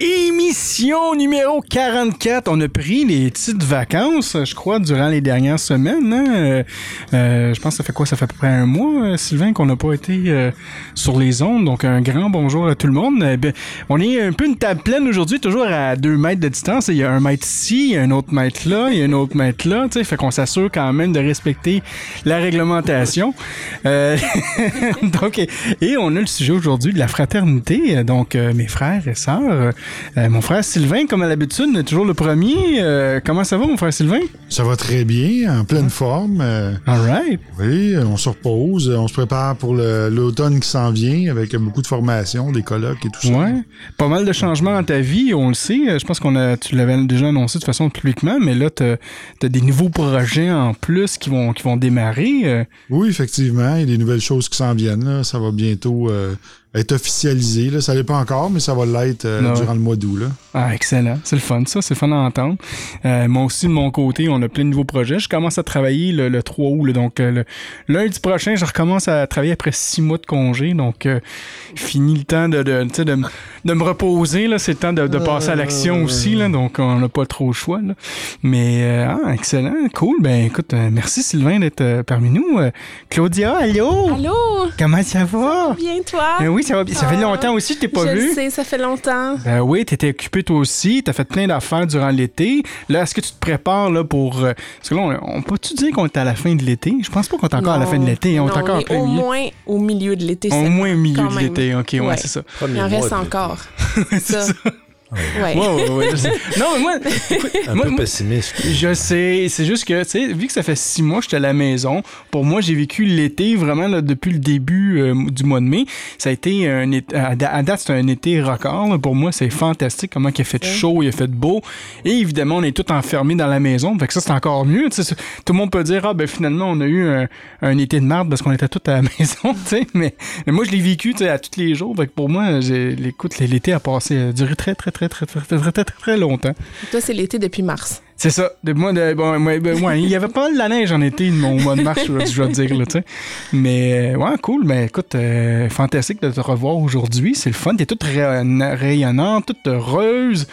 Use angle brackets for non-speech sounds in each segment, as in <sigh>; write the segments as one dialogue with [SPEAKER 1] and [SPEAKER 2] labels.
[SPEAKER 1] Emi. Émission numéro 44. On a pris les petites vacances, je crois, durant les dernières semaines. hein. Euh, euh, je pense que ça fait quoi? Ça fait à peu près un mois, euh, Sylvain, qu'on n'a pas été sur les ondes. Donc, un grand bonjour à tout le monde. Eh on est un peu une table pleine aujourd'hui, toujours à deux mètres de distance. Il y a un mètre ici, il y a un autre mètre là, il y a un autre mètre là. Tu sais, fait qu'on s'assure quand même de respecter la réglementation. <laughs> Donc, et, et on a le sujet aujourd'hui de la fraternité. Donc, mes frères et sœurs. Mon frère Sylvain, comme à l'habitude, est toujours le premier. Euh, comment ça va, mon frère Sylvain?
[SPEAKER 2] Ça va très bien, en pleine forme. euh,
[SPEAKER 1] All right.
[SPEAKER 2] oui, on se repose, on se prépare pour l'automne qui s'en vient avec beaucoup de formations, des colloques et tout ça.
[SPEAKER 1] Ouais. Pas mal de changements dans ta vie, on le sait. Euh, Je pense qu'on a, tu l'avais déjà annoncé de façon publiquement, mais là, t'as as des nouveaux projets en plus qui vont, qui vont démarrer. euh.
[SPEAKER 2] Oui, effectivement, il y a des nouvelles choses qui s'en viennent. là. Ça va bientôt euh, être officialisé. Là. Ça l'est pas encore, mais ça va l'être euh,
[SPEAKER 1] ouais.
[SPEAKER 2] durant le mois d'août. là.
[SPEAKER 1] Ah, excellent. C'est le fun, ça. C'est le fun à entendre. Euh, moi aussi, de mon côté, on a plein de nouveaux projets. Je commence à travailler le, le 3 août. là. donc, euh, le lundi prochain, je recommence à travailler après six mois de congé. Donc, euh, fini le temps de, de, tu sais, de, de me reposer. là. C'est le temps de, de passer à l'action aussi. Là, donc, on n'a pas trop le choix. là. Mais, euh, ah, excellent. Cool. Ben, écoute, euh, merci Sylvain d'être euh, parmi nous. Euh, Claudia, allô?
[SPEAKER 3] Allô?
[SPEAKER 1] Comment ça va?
[SPEAKER 3] Bien, toi?
[SPEAKER 1] Ben oui, ça va bien. Ça fait
[SPEAKER 3] Ah,
[SPEAKER 1] longtemps aussi que je t'ai pas
[SPEAKER 3] je
[SPEAKER 1] vu.
[SPEAKER 3] le sais, ça fait longtemps.
[SPEAKER 1] Ben oui, t'étais occupé toi aussi, t'as fait plein d'affaires durant l'été. Là, est-ce que tu te prépares là pour... euh, Parce que là, on, on peut-tu dire qu'on est à la fin de l'été? Je pense pas qu'on est encore à la fin de l'été, on est encore en
[SPEAKER 3] est
[SPEAKER 1] plein
[SPEAKER 3] au
[SPEAKER 1] milieu.
[SPEAKER 3] moins au milieu de l'été.
[SPEAKER 1] Au
[SPEAKER 3] c'est-
[SPEAKER 1] moins au milieu de l'été, ok, ouais,
[SPEAKER 3] Ouais.
[SPEAKER 1] c'est ça.
[SPEAKER 3] Il en reste encore. <laughs>
[SPEAKER 1] c'est
[SPEAKER 3] ça.
[SPEAKER 1] ça.
[SPEAKER 3] Ouais.
[SPEAKER 1] Ouais, ouais, ouais, je sais. Non, mais moi, <laughs> écoute,
[SPEAKER 4] Un
[SPEAKER 1] moi-
[SPEAKER 4] peu
[SPEAKER 1] moi-
[SPEAKER 4] pessimiste.
[SPEAKER 1] je sais, c'est juste que, tu sais, vu que ça fait six mois que j'étais à la maison, pour moi, j'ai vécu l'été vraiment là, depuis le début euh, du mois de mai. Ça a été un été, à, da- à date, c'est un été record. là. Pour moi, c'est fantastique comment il a fait chaud, il a fait beau. Et évidemment, on est tous enfermés dans la maison. Fait que ça, c'est encore mieux. Tout le monde peut dire, ah, ben finalement, on a eu un, un été de merde parce qu'on était tous à la <laughs> maison, tu sais. Mais, mais moi, je l'ai vécu, tu sais, à tous les jours. Fait que pour moi, l'été a passé, a duré très, très, très, très, très, très, très, très, très, très longtemps.
[SPEAKER 3] Toi, c'est l'été depuis mars.
[SPEAKER 1] C'est ça. Moi, de, bon, moi, ben, ouais, il y avait pas mal de la neige en été, mon mois de mars, je dois- dire, là, tu sais. Mais, euh, ouais, cool. Mais écoute, euh, fantastique de te revoir aujourd'hui. C'est le fun. T'es toute rayon- rayonnante, toute heureuse.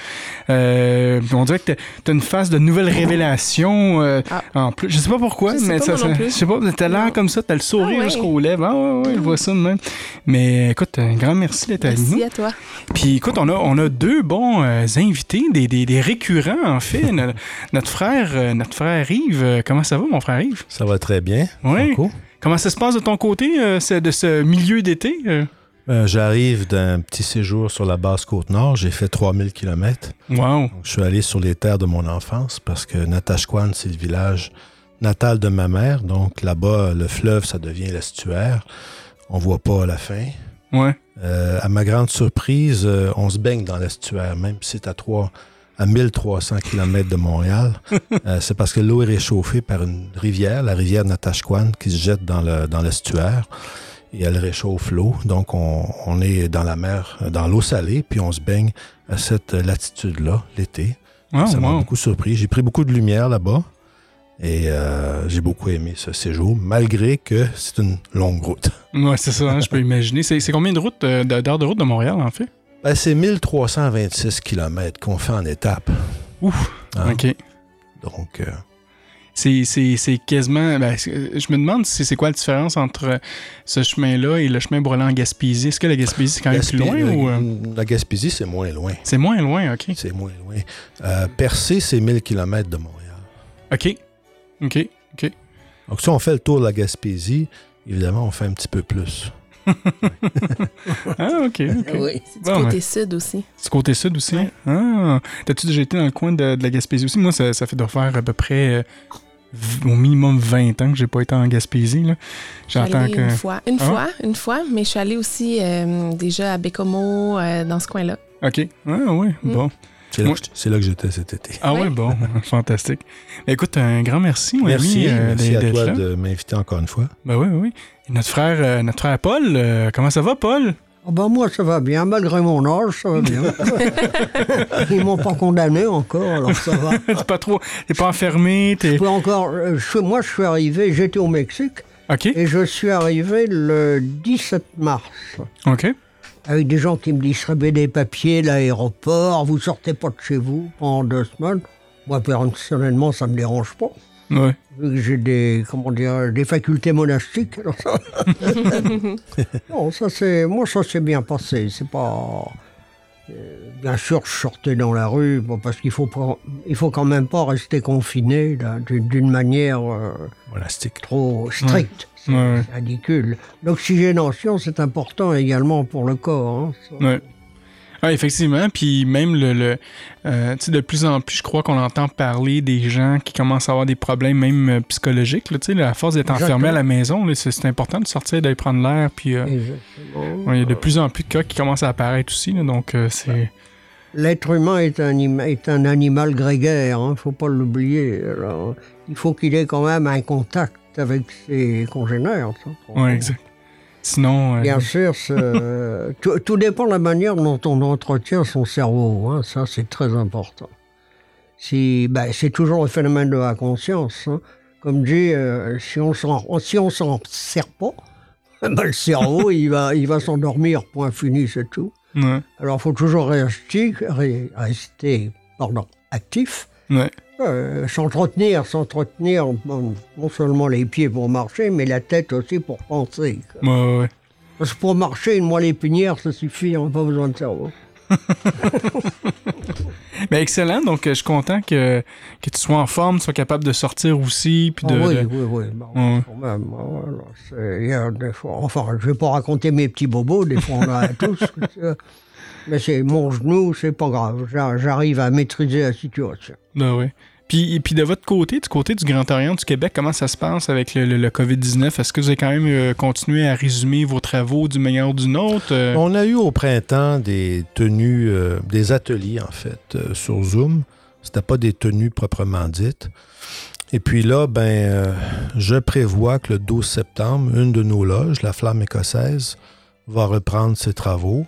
[SPEAKER 1] Euh, on dirait que t'as- une phase de nouvelles révélations euh,
[SPEAKER 3] Ah.
[SPEAKER 1] en plus. Je sais pas pourquoi,
[SPEAKER 3] Je sais
[SPEAKER 1] mais
[SPEAKER 3] pas,
[SPEAKER 1] ça, je sais pas, t'as l'air comme ça, t'as le sourire
[SPEAKER 3] Ah ouais.
[SPEAKER 1] jusqu'aux lèvres. Ah ouais, ouais, je vois ça de même. Mais écoute, un grand merci d'être avec nous.
[SPEAKER 3] Merci à toi.
[SPEAKER 1] Puis écoute, on a, on a deux bons euh, invités, des, des, des récurrents en fait. <laughs> No- notre frère, euh, notre frère Yves, euh, comment ça va mon frère Yves?
[SPEAKER 4] Ça va très bien.
[SPEAKER 1] Oui.
[SPEAKER 4] Franco.
[SPEAKER 1] Comment ça se passe de ton côté, euh, de ce milieu d'été? euh?
[SPEAKER 4] Euh, J'arrive d'un petit séjour sur la basse côte nord. J'ai fait 3000 km.
[SPEAKER 1] Wow.
[SPEAKER 4] Je suis allé sur les terres de mon enfance parce que Natashquan, c'est le village natal de ma mère. Donc là-bas, le fleuve, ça devient l'estuaire. On voit pas la fin.
[SPEAKER 1] Ouais.
[SPEAKER 4] Euh, à ma grande surprise, euh, on se baigne dans l'estuaire, même si c'est à, 3, à 1300 km de Montréal. <laughs> Euh, c'est parce que l'eau est réchauffée par une rivière, la rivière Natashquan, qui se jette dans le- dans l'estuaire. et elle réchauffe l'eau. Donc, on, on est dans la mer, dans l'eau salée, puis on se baigne à cette latitude-là, l'été.
[SPEAKER 1] Ah,
[SPEAKER 4] Ça m'a
[SPEAKER 1] wow.
[SPEAKER 4] beaucoup surpris. J'ai pris beaucoup de lumière là-bas. Et euh, j'ai beaucoup aimé ce séjour, malgré que c'est une longue route.
[SPEAKER 1] Ouais, c'est ça, hein, je peux <laughs> imaginer. C'est c'est combien de routes, euh, d'heures de route de Montréal, en fait?
[SPEAKER 4] Ben, c'est 1326 km qu'on fait en étape.
[SPEAKER 1] Ouf.
[SPEAKER 4] Hein?
[SPEAKER 1] OK.
[SPEAKER 4] Donc, euh,
[SPEAKER 1] C'est- quasiment. ben, je me demande si c'est quoi la différence entre euh, ce chemin-là et le chemin aller en Gaspésie. Est-ce que la Gaspésie, c'est quand même plus loin ou. euh,
[SPEAKER 4] la Gaspésie, c'est moins loin.
[SPEAKER 1] C'est moins loin, OK.
[SPEAKER 4] C'est moins loin. Euh, Percé, c'est 1000 km de Montréal.
[SPEAKER 1] OK. OK. OK.
[SPEAKER 4] Donc, si on fait le tour de la Gaspésie, évidemment, on fait un petit peu plus. <laughs>
[SPEAKER 1] Ah, OK. ok.
[SPEAKER 5] Oui.
[SPEAKER 3] C'est du
[SPEAKER 1] Bon,
[SPEAKER 3] côté
[SPEAKER 1] ouais.
[SPEAKER 3] sud aussi.
[SPEAKER 1] Du côté sud aussi?
[SPEAKER 3] Ouais.
[SPEAKER 1] Ah. T'as-tu déjà été dans le coin de, de la Gaspésie aussi? Moi, ça, ça fait de faire à peu près euh, au minimum 20 ans que j'ai pas été en Gaspésie. J'entends que.
[SPEAKER 3] une fois, une
[SPEAKER 1] Ah.
[SPEAKER 3] fois, une fois, mais je suis allée aussi euh, déjà à Bécomo, euh, dans ce coin-là.
[SPEAKER 1] OK. Ah, oui.
[SPEAKER 3] Mm.
[SPEAKER 1] Bon.
[SPEAKER 4] C'est là,
[SPEAKER 1] Moi-
[SPEAKER 4] que j'étais- c'est là que j'étais cet été.
[SPEAKER 1] Ah, ouais,
[SPEAKER 3] Oui.
[SPEAKER 1] bon. <laughs> Fantastique. Écoute, un grand merci, mon
[SPEAKER 4] Merci,
[SPEAKER 1] ami, euh,
[SPEAKER 4] merci à toi
[SPEAKER 1] là.
[SPEAKER 4] de m'inviter encore une fois.
[SPEAKER 1] Ben oui, oui. Et notre frère, euh, notre frère Paul, euh, comment ça va, Paul?
[SPEAKER 5] Ah ben moi, ça va bien, malgré mon âge, ça va bien. <laughs> <laughs> Ils m'ont pas condamné encore, alors ça va.
[SPEAKER 1] T'es pas trop. T'es pas enfermé, t'es.
[SPEAKER 5] Je peux encore, euh, je- moi, je suis arrivé, j'étais au Mexique,
[SPEAKER 1] OK.
[SPEAKER 5] et je suis arrivé le 17 mars.
[SPEAKER 1] OK.
[SPEAKER 5] Avec des gens qui me distribuaient des papiers, l'aéroport, vous sortez pas de chez vous pendant deux semaines. Moi, personnellement, ça me dérange pas.
[SPEAKER 1] Ouais.
[SPEAKER 5] Vu que j'ai des, comment dire, des facultés monastiques. alors ça- <laughs> non, ça c'est, moi ça s'est bien passé. C'est pas, euh, bien sûr, je sortais dans la rue, bon, parce qu'il faut pas, il faut quand même pas rester confiné d'une manière euh,
[SPEAKER 4] Monastique.
[SPEAKER 5] trop stricte. C'est
[SPEAKER 1] Ouais,
[SPEAKER 5] ridicule. L'oxygénation, c'est important également pour le corps. hein.
[SPEAKER 1] Ouais, effectivement. Puis même le, le euh, tu sais, de plus en plus, je crois qu'on entend parler des gens qui commencent à avoir des problèmes même euh, psychologiques. Là, tu sais, là, à force d'être enfermé à la maison, c'est important de sortir, d'aller prendre l'air. Puis euh, ouais, il y a de plus en plus de cas qui commencent à apparaître aussi. là, donc euh, c'est.
[SPEAKER 5] L'être humain est un, est un animal grégaire, il ne faut pas l'oublier. Alors, il faut qu'il ait quand même un contact avec ses congénères.
[SPEAKER 1] Ouais, exact. Sinon. euh,
[SPEAKER 5] Bien sûr, c'est- tout, tout dépend de la manière dont on entretient son cerveau. hein, Ça, c'est très important. Si, ben, c'est toujours le phénomène de la conscience. hein. Comme dit, euh, si on s'en si s'en sert pas, <laughs> ben, le cerveau, il va, il va s'endormir, point fini, c'est tout.
[SPEAKER 1] Ouais,
[SPEAKER 5] Alors, il faut toujours rester, pardon, actif,
[SPEAKER 1] ouais.
[SPEAKER 5] euh, s'entretenir, s'entretenir, bon, non seulement les pieds pour marcher, mais la tête aussi pour penser. quoi.
[SPEAKER 1] Ouais, ouais.
[SPEAKER 5] Parce que pour marcher, une moelle épinière, ça suffit, on n'a pas besoin de cerveau. <laughs> <laughs>
[SPEAKER 1] Ben, excellent. Donc, euh, je suis content que, que tu sois en forme, tu sois capable de sortir aussi. Puis
[SPEAKER 5] Ah
[SPEAKER 1] de,
[SPEAKER 5] oui,
[SPEAKER 1] de-
[SPEAKER 5] oui, oui, bon, quand même. des fois, enfin, je vais pas raconter mes petits bobos, des fois on en a <laughs> tous. mais c'est mon genou, c'est pas grave. J'a- J'arrive à maîtriser la situation.
[SPEAKER 1] Ben ouais. Puis, puis de votre côté, du côté du Grand Orient du Québec, comment ça se passe avec le, le- le COVID-19? Est-ce que vous avez quand même euh, continué à résumer vos travaux du meilleur du nôtre? Euh,
[SPEAKER 4] On a eu au printemps des tenues, euh, des ateliers en fait, sur Zoom. C'était pas des tenues proprement dites. Et puis là, ben, je prévois que le 12 septembre, une de nos loges, la Flamme écossaise, va reprendre ses travaux.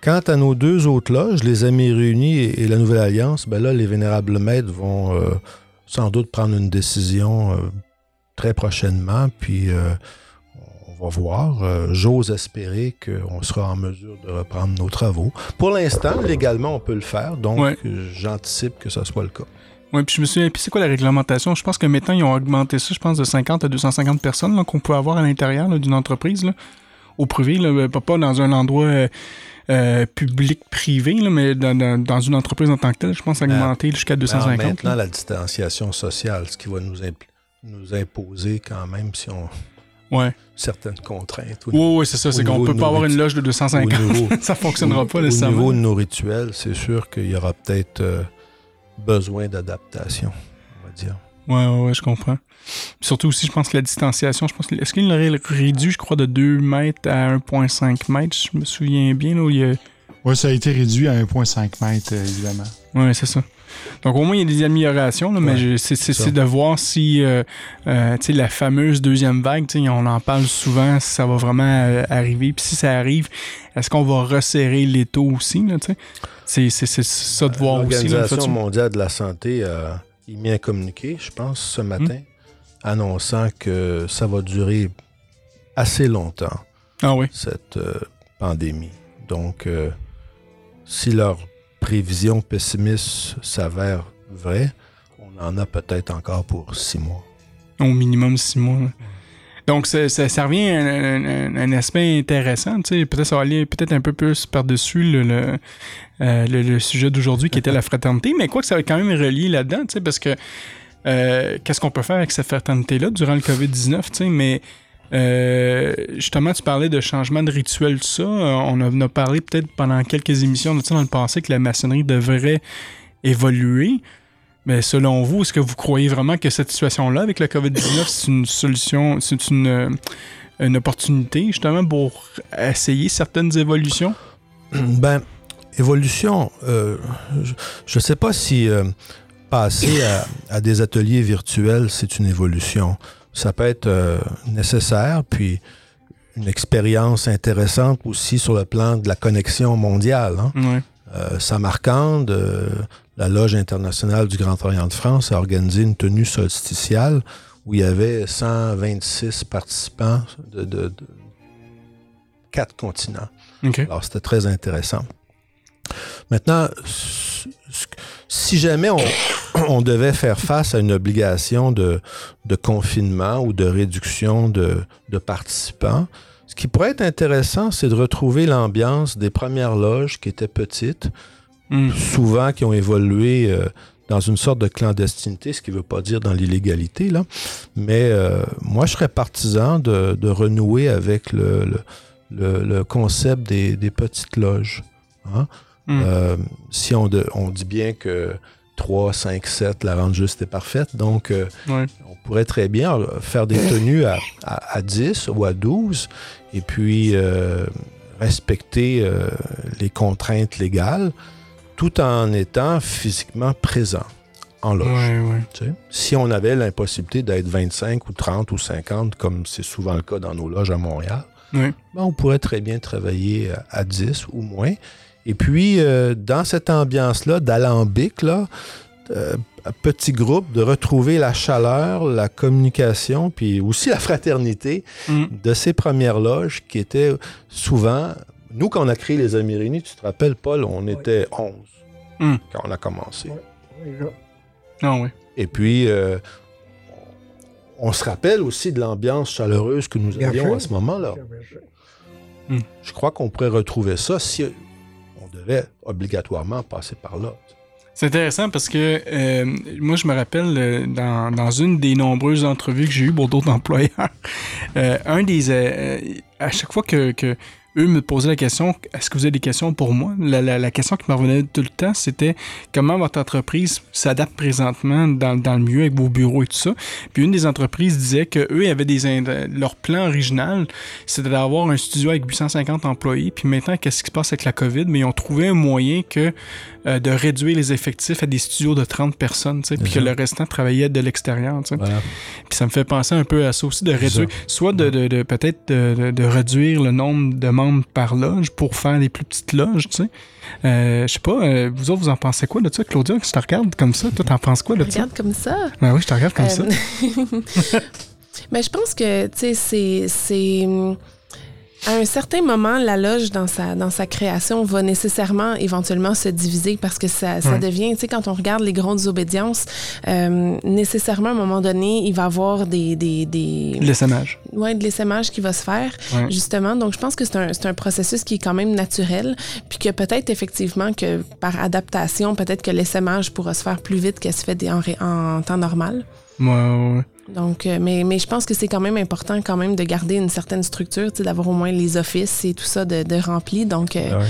[SPEAKER 4] Quant à nos deux autres loges, les Amis réunis et, et la Nouvelle Alliance, ben là, les Vénérables Maîtres vont euh, sans doute prendre une décision euh, très prochainement. Puis euh, on va voir. J'ose espérer qu'on sera en mesure de reprendre nos travaux. Pour l'instant, légalement, on peut le faire. Donc,
[SPEAKER 1] Ouais.
[SPEAKER 4] j'anticipe que ce soit le cas.
[SPEAKER 1] Ouais, puis je me souviens, puis c'est quoi la réglementation? Je pense que maintenant, ils ont augmenté ça, je pense, de 50 à 250 personnes qu'on peut avoir à l'intérieur d'une entreprise, là, au privé, là, pas pas dans un endroit euh, public-privé, mais dans, dans- dans une entreprise en tant que telle, je pense augmenter jusqu'à
[SPEAKER 4] Alors,
[SPEAKER 1] 250.
[SPEAKER 4] maintenant,
[SPEAKER 1] là.
[SPEAKER 4] la distanciation sociale, ce qui va nous, imposer quand même si on
[SPEAKER 1] Ouais.
[SPEAKER 4] certaines contraintes. au-
[SPEAKER 1] Oui, oui, c'est ça.
[SPEAKER 4] au
[SPEAKER 1] C'est qu'on
[SPEAKER 4] niveau
[SPEAKER 1] peut pas avoir une loge de
[SPEAKER 4] au
[SPEAKER 1] 250.
[SPEAKER 4] niveau- <laughs>
[SPEAKER 1] ça fonctionnera pas
[SPEAKER 4] au
[SPEAKER 1] nécessairement.
[SPEAKER 4] niveau de nos rituels, c'est sûr qu'il y aura peut-être euh, besoin d'adaptation, on va dire.
[SPEAKER 1] Ouais, ouais, ouais, je comprends. Surtout aussi, je pense que la distanciation, je pense que- est-ce qu'il l'aurait réduit, je crois, de 2 mètres à 1,5 mètres, je me souviens bien, là, où il y a...
[SPEAKER 2] Oui, ça a été réduit à 1,5 mètres, euh, évidemment.
[SPEAKER 1] Ouais, c'est ça. Donc au moins, il y a des améliorations, là, mais
[SPEAKER 4] Ouais,
[SPEAKER 1] je- c'est c'est-
[SPEAKER 4] ça.
[SPEAKER 1] c'est de voir si euh, euh, tu sais, la fameuse deuxième vague, tu sais, on en parle souvent, si ça va vraiment euh, arriver. Puis si ça arrive, est-ce qu'on va resserrer les taux aussi? là, tu sais? C'est c'est- c'est ça de voir aussi.
[SPEAKER 4] L'Organisation mondiale de la santé a émis un communiqué, je pense, ce matin,
[SPEAKER 1] Hmm.
[SPEAKER 4] annonçant que ça va durer assez longtemps,
[SPEAKER 1] Ah oui.
[SPEAKER 4] cette euh, pandémie. Donc, euh, si leurs prévisions pessimistes s'avèrent vraies, on en a peut-être encore pour six mois.
[SPEAKER 1] Au minimum six mois. Donc, ça, revient à un, aspect intéressant. tu sais. Peut-être ça va aller peut-être un peu plus par-dessus le, le, euh, sujet d'aujourd'hui qui était la fraternité. Mais quoi que ça va quand même relié là-dedans, tu sais, parce que euh, qu'est-ce qu'on peut faire avec cette fraternité-là durant le COVID-19? tu sais, Mais Euh, justement, tu parlais de changement de rituel, tout ça. On en a parlé peut-être pendant quelques émissions dans le passé que la maçonnerie devrait évoluer. Mais selon vous, est-ce que vous croyez vraiment que cette situation-là avec le COVID-19, c'est une solution, c'est une, euh, une opportunité justement pour essayer certaines évolutions? <clears throat>
[SPEAKER 4] Ben, évolution, euh, je ne sais pas si euh, passer à, à des ateliers virtuels, c'est une évolution. Ça peut être euh, nécessaire, puis une expérience intéressante aussi sur le plan de la connexion mondiale. Hein.
[SPEAKER 1] Ouais.
[SPEAKER 4] Euh, euh, la Loge internationale du Grand Orient de France, a organisé une tenue solsticiale où il y avait 126 participants de, de- de quatre continents. Alors, c'était très intéressant. Maintenant, si jamais on, <coughs> on devait faire face à une obligation de, de confinement ou de réduction de, de participants, ce qui pourrait être intéressant, c'est de retrouver l'ambiance des premières loges qui étaient petites,
[SPEAKER 1] Hmm.
[SPEAKER 4] souvent qui ont évolué euh, dans une sorte de clandestinité, ce qui ne veut pas dire dans l'illégalité, là. Mais euh, moi, je serais partisan de, de renouer avec le, le, le- le concept des, des petites loges. hein.
[SPEAKER 1] Mm.
[SPEAKER 4] Euh, si on, de- on dit bien que 3, 5, 7, la rente juste est parfaite, donc euh,
[SPEAKER 1] Ouais.
[SPEAKER 4] on pourrait très bien faire des tenues à, à- à 10 ou à 12 et puis respecter les contraintes légales tout en étant physiquement présent en loge.
[SPEAKER 1] Ouais, ouais.
[SPEAKER 4] tu sais. Si on avait l'impossibilité d'être 25 ou 30 ou 50, comme c'est souvent le cas dans nos loges à Montréal,
[SPEAKER 1] Ouais.
[SPEAKER 4] ben, on pourrait très bien travailler à- à 10 ou moins. Et puis, euh, dans cette ambiance-là, d'alambic, là, euh, petit groupe, de retrouver la chaleur, la communication, puis aussi la fraternité
[SPEAKER 1] Mm.
[SPEAKER 4] de ces premières loges qui étaient souvent... Nous, quand on a créé les Amis réunis, tu te rappelles, Paul, on était 11
[SPEAKER 1] Mm.
[SPEAKER 4] quand on a commencé.
[SPEAKER 1] Ah ouais.
[SPEAKER 4] Et puis, euh, on se rappelle aussi de l'ambiance chaleureuse que nous
[SPEAKER 5] Bien
[SPEAKER 4] avions à ce moment-là. Je crois qu'on pourrait retrouver ça si on devait obligatoirement passer par là.
[SPEAKER 1] C'est intéressant parce que euh, moi, je me rappelle euh, dans, dans une des nombreuses entrevues que j'ai eues pour d'autres <laughs> employeurs, euh, un des. euh, à chaque fois que, que eux me posaient la question est-ce que vous avez des questions pour moi? La, la- la question qui me revenait tout le temps, c'était comment votre entreprise s'adapte présentement dans, dans le milieu avec vos bureaux et tout ça? Puis une des entreprises disait que eux avaient des leur plan original, c'était d'avoir un studio avec 850 employés. Puis maintenant, qu'est-ce qui se passe avec la COVID? Mais ils ont trouvé un moyen que euh, de réduire les effectifs à des studios de 30 personnes, tu sais, puis que le restant travaillait de l'extérieur. tu sais.
[SPEAKER 4] Voilà.
[SPEAKER 1] Puis ça me fait penser un peu à ça aussi, de réduire, soit de, de- de- peut-être de, de- de réduire le nombre de membres par loge pour faire des plus petites loges, tu sais. Euh, je sais pas, euh, vous autres, vous en pensez quoi de ça, Claudia? Je te regarde comme ça. Toi, t'en penses quoi de ça?
[SPEAKER 3] Regarde comme ça?
[SPEAKER 1] Ben oui, je te regarde comme ça.
[SPEAKER 3] Euh, <laughs> <laughs> Mais je pense que, tu sais, c'est- c'est. hum, À un certain moment, la loge, dans sa, dans sa création, va nécessairement, éventuellement, se diviser parce que ça, ça devient, tu sais, quand on regarde les grandes obédiences, euh, nécessairement, à un moment donné, il va y avoir des. des, des
[SPEAKER 1] L'essaimage.
[SPEAKER 3] ouais, de l'essaimage qui va se faire, justement. Donc, je pense que c'est un, c'est un processus qui est quand même naturel, puis que peut-être, effectivement, que par adaptation, peut-être que l'essaimage pourra se faire plus vite qu'elle se fait en, ré- en temps normal.
[SPEAKER 1] Ouais, ouais, ouais.
[SPEAKER 3] Donc, euh, mais, mais je pense que c'est quand même important quand même de garder une certaine structure, d'avoir au moins les offices et tout ça de, de rempli. Donc, euh,
[SPEAKER 4] Ah ouais.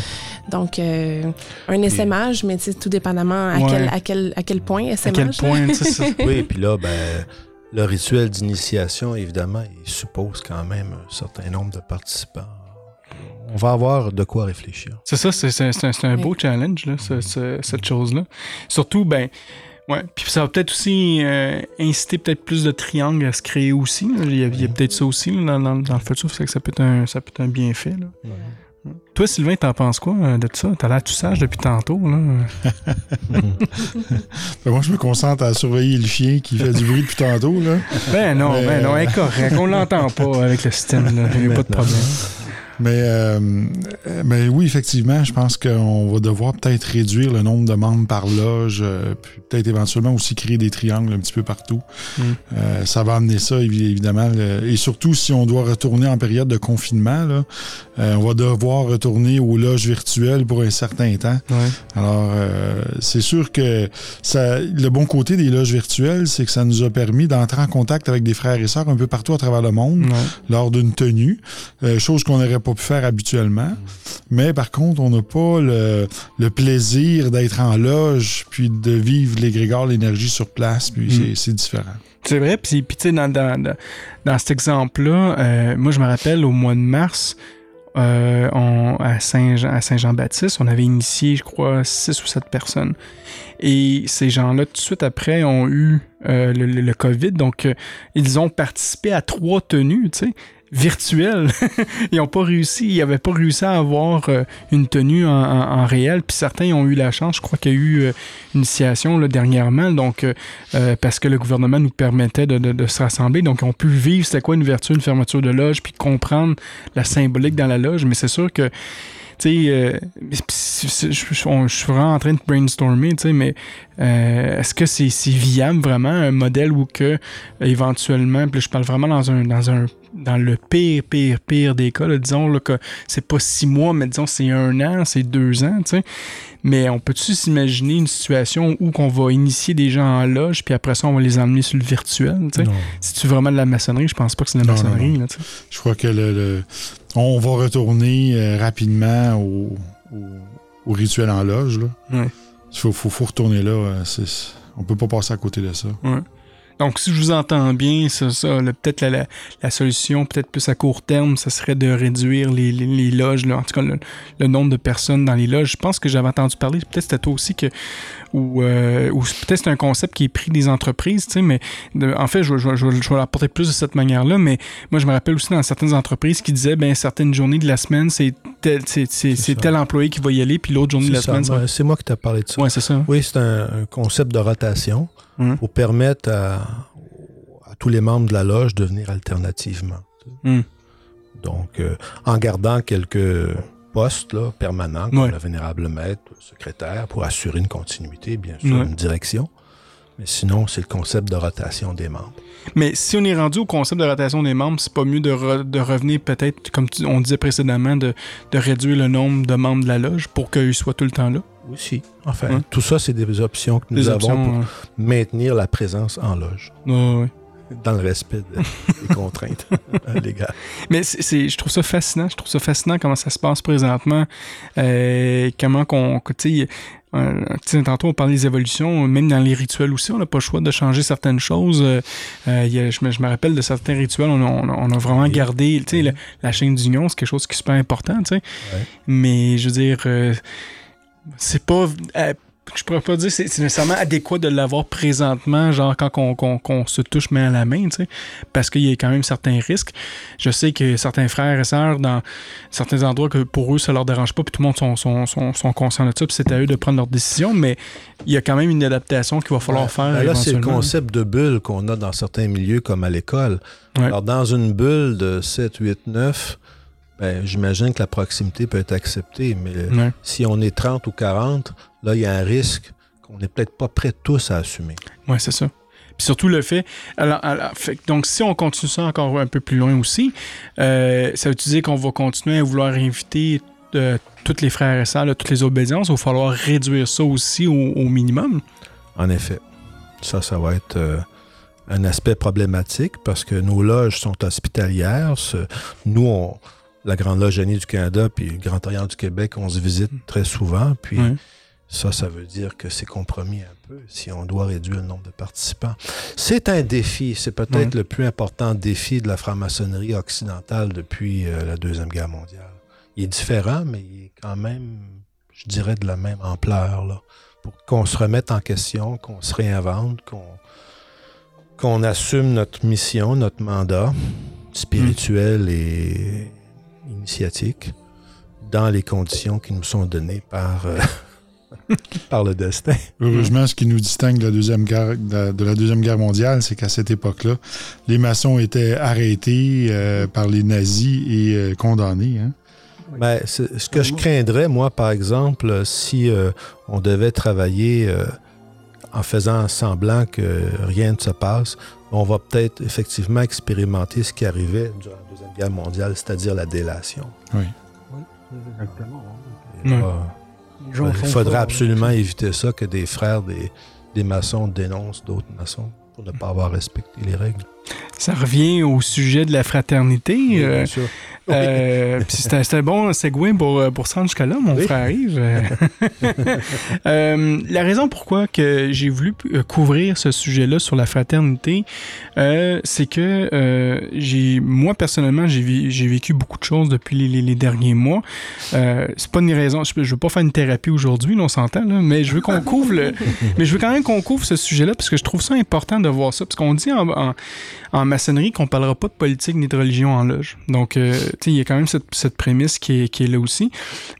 [SPEAKER 3] donc euh, un essaimage, mais tout dépendamment à,
[SPEAKER 1] Ouais.
[SPEAKER 3] quel, à, quel, à quel point
[SPEAKER 1] À
[SPEAKER 3] essaimage.
[SPEAKER 1] quel point, tu sais, ça. <laughs>
[SPEAKER 4] Oui, puis là, ben, le rituel d'initiation, évidemment, il suppose quand même un certain nombre de participants. On va avoir de quoi réfléchir.
[SPEAKER 1] C'est ça, c'est un, un beau challenge, là, ce- ce- cette chose-là. Surtout, ben, ouais. Puis ça va peut-être aussi euh, inciter peut-être plus de triangles à se créer aussi. là. Il y a, peut-être ça aussi là, dans, dans- dans le futur, c'est que ça peut être un, ça peut être un bienfait. Là. Ouais. Toi, Sylvain, t'en penses quoi euh, de ça? T'as l'air tout sage depuis tantôt. Là. <laughs>
[SPEAKER 2] Ben, moi, je me concentre à surveiller le chien qui fait du bruit depuis tantôt. Là.
[SPEAKER 1] Ben non,
[SPEAKER 2] Mais-
[SPEAKER 1] ben non, incorrect. On l'entend pas avec le système. là. Il n'y a pas de problème.
[SPEAKER 2] Mais, euh, mais oui, effectivement, je pense qu'on va devoir peut-être réduire le nombre de membres par loge, euh, puis peut-être éventuellement aussi créer des triangles un petit peu partout.
[SPEAKER 1] Mm.
[SPEAKER 2] Euh, ça va amener ça, évi- évidemment. et surtout, si on doit retourner en période de confinement, là, euh, on va devoir retourner aux loges virtuelles pour un certain temps.
[SPEAKER 1] Ouais.
[SPEAKER 2] Alors, euh, c'est sûr que ça, le bon côté des loges virtuelles, c'est que ça nous a permis d'entrer en contact avec des frères et sœurs un peu partout à travers le monde
[SPEAKER 1] Ouais.
[SPEAKER 2] lors d'une tenue, euh, chose qu'on n'aurait pas pu faire habituellement. Mais par contre, on n'a pas le, le plaisir d'être en loge, puis de vivre l'égrégore, l'énergie sur place, puis c'est- c'est différent.
[SPEAKER 1] C'est vrai, puis puis tu sais, dans, dans, dans, dans cet exemple-là, euh, moi je me rappelle au mois de mars, euh, on- à Saint-Jean- à Saint-Jean-Baptiste, on avait initié, je crois, six ou sept personnes. Et ces gens-là, tout de suite après, ont eu euh, le, le- le COVID, donc euh, ils ont participé à trois tenues, tu sais, virtuelles. <laughs> ils n'ont pas réussi, ils n'avaient pas réussi à avoir euh, une tenue en, réel, puis certains ont eu la chance, je crois qu'il y a eu euh, une initiation là, dernièrement, donc euh, euh, parce que le gouvernement nous permettait de, se rassembler. Donc, on pu vivre c'était quoi une ouverture, une fermeture de loge, puis comprendre la symbolique dans la loge. Mais c'est sûr que, tu sais, euh, je suis vraiment en train de brainstormer, tu sais, mais euh, est-ce que c'est viable vraiment un modèle où que éventuellement, puis je parle vraiment dans un dans le pire, pire, pire des cas, là, disons là, que c'est pas six mois, mais disons c'est un an, c'est deux ans, tu sais. Mais on peut-tu s'imaginer une situation où qu'on va initier des gens en loge, puis après ça, on va les emmener sur le virtuel, tu sais?
[SPEAKER 4] Non.
[SPEAKER 1] Si tu vraiment de la maçonnerie, je pense pas que c'est de la
[SPEAKER 2] Non, non,
[SPEAKER 1] maçonnerie, là.
[SPEAKER 2] Je crois que le, le- on va retourner euh, rapidement au, au- au rituel en loge. Là.
[SPEAKER 1] Ouais.
[SPEAKER 2] Faut, faut, faut retourner là. euh, on peut pas passer à côté de ça.
[SPEAKER 1] Donc, si je vous entends bien, ça, là, peut-être la, solution, peut-être plus à court terme, ça serait de réduire les, loges, en tout cas le, le nombre de personnes dans les loges. Je pense que j'avais entendu parler, peut-être c'était toi aussi, que, ou, euh, ou peut-être c'est un concept qui est pris des entreprises, tu sais, mais de- en fait, je, vais- je, je, je vais l'apporter plus de cette manière-là, mais moi, je me rappelle aussi dans certaines entreprises qui disaient, ben certaines journées de la semaine, c'est tel, c'est, c'est, c'est
[SPEAKER 4] ça.
[SPEAKER 1] tel employé qui va y aller, puis l'autre journée de la
[SPEAKER 4] ça.
[SPEAKER 1] semaine, ça
[SPEAKER 4] C'est moi qui t'ai parlé de ça.
[SPEAKER 1] Ouais, c'est ça.
[SPEAKER 4] Oui, c'est un, un concept de rotation
[SPEAKER 1] Mhm.
[SPEAKER 4] pour permettre à, à tous les membres de la loge de venir alternativement.
[SPEAKER 1] Mhm.
[SPEAKER 4] Donc, euh, en gardant quelques postes là, permanents, comme
[SPEAKER 1] Ouais.
[SPEAKER 4] le vénérable maître, le secrétaire, pour assurer une continuité, bien sûr,
[SPEAKER 1] Ouais.
[SPEAKER 4] une direction. Mais sinon, c'est le concept de rotation des membres.
[SPEAKER 1] Mais si on est rendu au concept de rotation des membres, c'est pas mieux de, re- de revenir peut-être, comme tu- on disait précédemment, de, de réduire le nombre de membres de la loge pour qu'ils soient tout le temps là?
[SPEAKER 4] Aussi. Enfin,
[SPEAKER 1] Ouais.
[SPEAKER 4] tout ça, c'est des options que nous
[SPEAKER 1] Des
[SPEAKER 4] avons
[SPEAKER 1] options.
[SPEAKER 4] pour
[SPEAKER 1] euh,
[SPEAKER 4] maintenir la présence en loge,
[SPEAKER 1] ouais.
[SPEAKER 4] Dans le respect de- <laughs> des contraintes légales.
[SPEAKER 1] Mais c'est, c'est- je trouve ça fascinant. Je trouve ça fascinant comment ça se passe présentement. Euh, comment qu'on. que, Tu sais, euh, tu sais, tantôt, on parlait des évolutions. Même dans les rituels aussi, on n'a pas le choix de changer certaines choses. Euh, il y a- je, me, je me rappelle de certains rituels, on a, on a- on a vraiment gardé. Tu sais, la, la chaîne d'union, c'est quelque chose qui est super important. Tu sais.
[SPEAKER 4] Ouais.
[SPEAKER 1] Mais je veux dire, euh, c'est pas. Je pourrais pas dire c'est c'est nécessairement adéquat de l'avoir présentement, genre quand on, qu'on- qu'on se touche main à la main, tu sais, parce qu'il y a quand même certains risques. Je sais que certains frères et sœurs, dans certains endroits, que pour eux, ça leur dérange pas, puis tout le monde sont, sont, sont, sont conscients de ça, puis c'est à eux de prendre leurs décisions, mais il y a quand même une adaptation qu'il va falloir
[SPEAKER 4] Ouais.
[SPEAKER 1] faire.
[SPEAKER 4] Ben là, c'est le concept de bulle qu'on a dans certains milieux, comme à l'école.
[SPEAKER 1] Ouais.
[SPEAKER 4] Alors, dans une bulle de 7, 8, 9, ben, j'imagine que la proximité peut être acceptée, mais
[SPEAKER 1] Ouais.
[SPEAKER 4] si on est 30 ou 40, là, il y a un risque qu'on n'est peut-être pas prêts tous à assumer.
[SPEAKER 1] Ouais, c'est ça. Puis surtout le fait, alors, alors, fait donc si on continue ça encore un peu plus loin aussi, euh, ça veut dire qu'on va continuer à vouloir inviter euh, tous les frères et sœurs, là, toutes les obédiences, il va falloir réduire ça aussi au, au minimum?
[SPEAKER 4] En effet, ça, ça va être euh, un aspect problématique parce que nos loges sont hospitalières. Nous, on, la Grande Loge Annie du Canada puis le Grand Orient du Québec, on se visite très souvent. Puis
[SPEAKER 1] Ouais.
[SPEAKER 4] Ça, ça veut dire que c'est compromis un peu si on doit réduire le nombre de participants. C'est un défi. C'est peut-être le plus important défi de la franc-maçonnerie occidentale depuis euh, la Deuxième Guerre mondiale. Il est différent, mais il est quand même, je dirais, de la même ampleur. Là pour qu'on se remette en question, qu'on se réinvente, qu'on qu'on assume notre mission, notre mandat spirituel et initiatique dans les conditions qui nous sont données par euh, <laughs> par le destin.
[SPEAKER 2] Heureusement, ce qui nous distingue de la Deuxième Guerre, de la Deuxième Guerre mondiale, c'est qu'à cette époque-là, les maçons étaient arrêtés euh, par les nazis et euh, condamnés. Hein?
[SPEAKER 4] Ben, ce que je craindrais, moi, par exemple, si euh, on devait travailler en faisant semblant que rien ne se passe, on va peut-être effectivement expérimenter ce qui arrivait durant la Deuxième Guerre mondiale, c'est-à-dire la délation.
[SPEAKER 2] Oui.
[SPEAKER 5] Oui, exactement.
[SPEAKER 4] Il faudrait absolument éviter ça, que des frères des, des maçons dénoncent d'autres maçons pour ne pas avoir respecté les règles.
[SPEAKER 1] Ça revient au sujet de la fraternité.
[SPEAKER 4] Oui,
[SPEAKER 1] euh,
[SPEAKER 4] bien sûr. <laughs>
[SPEAKER 1] euh, c'était un bon segway pour, euh, pour se rendre jusqu'à là, mon
[SPEAKER 4] Oui.
[SPEAKER 1] frère Yves. <laughs> Euh, la raison pourquoi que j'ai voulu couvrir ce sujet-là sur la fraternité, euh, c'est que j'ai moi personnellement j'ai vécu beaucoup de choses depuis les, les- les derniers mois. C'est pas une raison, je, je veux pas faire une thérapie aujourd'hui, on s'entend mais je veux qu'on couvre le, <laughs> mais je veux quand même qu'on couvre ce sujet-là parce que je trouve ça important de voir ça parce qu'on dit en, en, en maçonnerie qu'on parlera pas de politique ni de religion en loge. Donc, euh, il y a quand même cette, prémisse qui est, là aussi.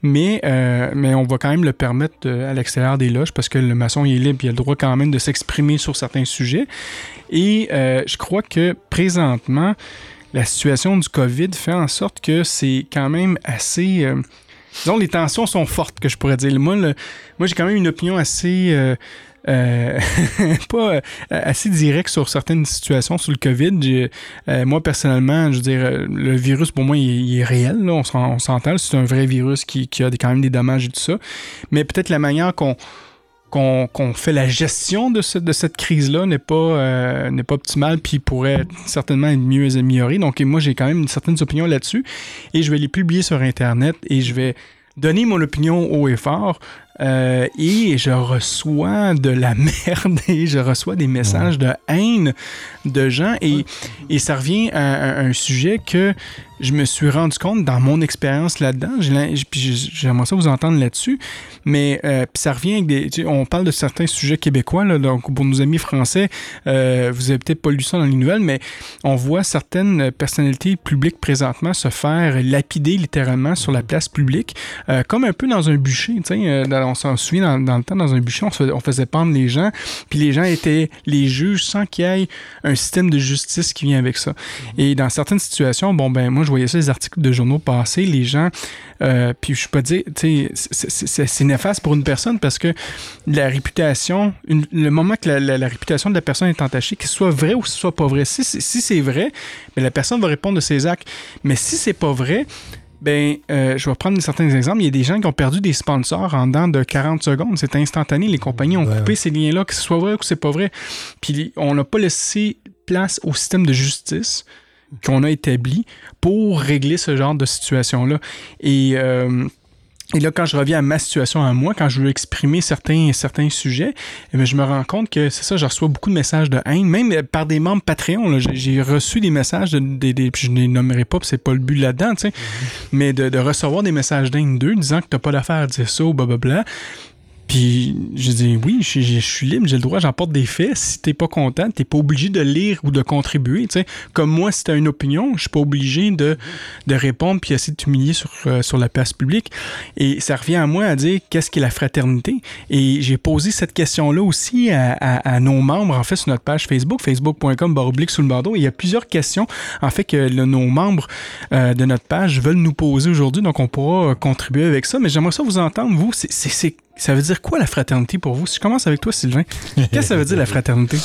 [SPEAKER 1] Mais, euh, mais on va quand même le permettre euh, à l'extérieur des loges parce que le maçon il est libre, il a le droit quand même de s'exprimer sur certains sujets. Et euh, je crois que présentement, la situation du COVID fait en sorte que c'est quand même assez... disons, les tensions sont fortes, que je pourrais dire. Moi, moi j'ai quand même une opinion assez... euh, <laughs> pas euh, assez direct sur certaines situations sur le COVID. Euh, moi, personnellement, je veux dire, le virus, pour moi, il, est- réel. Là, on s'en- on s'entend. C'est un vrai virus qui, a quand même des dommages et tout ça. Mais peut-être la manière qu'on fait la gestion de, ce- de cette crise-là n'est pas, optimale puis pourrait certainement être mieux améliorée. Donc, moi, j'ai quand même certaines opinions là-dessus et je vais les publier sur Internet et je vais donner mon opinion haut et fort. Euh, et je reçois de la <laughs> merde et je reçois des messages de haine de gens. Et, et ça revient à, à un sujet que je me suis rendu compte dans mon expérience là-dedans. Puis j'ai- j'aimerais ça vous entendre là-dessus. Mais euh, puis ça revient avec des. on parle de certains sujets québécois, là, donc pour nos amis français, euh, vous avez peut-être pas lu ça dans les nouvelles, mais on voit certaines personnalités publiques présentement se faire lapider littéralement sur la place publique, euh, comme un peu dans un bûcher. tu sais, on s'en souvient dans, le temps, dans un bûcher, on, on faisait pendre les gens, puis les gens étaient les juges sans qu'il y ait un système de justice qui vient avec ça. Et dans certaines situations, bon, ben moi, je voyais ça, les articles de journaux passer, les gens, euh, puis je peux dire, tu sais, c'est- néfaste pour une personne parce que la réputation, une- le moment que la, la- la réputation de la personne est entachée, ce soit vrai ou ce soit pas vrai, si, c'est- si c'est vrai, ben, la personne va répondre de ses actes. Mais si c'est pas vrai, ben, euh, je vais prendre certains exemples. Il y a des gens qui ont perdu des sponsors en dedans de 40 secondes. C'est instantané. Les compagnies ont
[SPEAKER 4] Ouais,
[SPEAKER 1] coupé ces liens-là, que ce soit vrai ou que c'est pas vrai. Puis on n'a pas laissé place au système de justice qu'on a établi pour régler ce genre de situation-là. Et, euh, et là, quand je reviens à ma situation à moi, quand je veux exprimer certains, certains sujets, eh je me rends compte que c'est ça, je reçois beaucoup de messages de haine, même euh, par des membres Patreon. J'ai- reçu des messages, de, je ne les nommerai pas, puis c'est pas le but là-dedans, tu sais, mais de, recevoir des messages d'haine d'eux disant que t'as pas d'affaire à dire ça ou blablabla. Puis je dis oui, je, je- suis libre, j'ai le droit, j'emporte des faits. Si t'es pas content, t'es pas obligé de lire ou de contribuer. tu sais. Comme moi, si t'as une opinion, je suis pas obligé de, de répondre puis essayer de t'humilier sur, euh, sur la place publique. Et ça revient à moi à dire qu'est-ce qu'est la fraternité. Et j'ai posé cette question-là aussi à, à- à nos membres, en fait, sur notre page Facebook, facebook.com baroblique sous le bandeau. Il y a plusieurs questions, en fait, que nos membres euh, de notre page veulent nous poser aujourd'hui. Donc, on pourra euh, contribuer avec ça. Mais j'aimerais ça vous entendre, vous. C'est- ça veut dire quoi la fraternité pour vous? Si je commence avec toi, Sylvain, qu'est-ce que ça veut dire la <laughs> fraternité?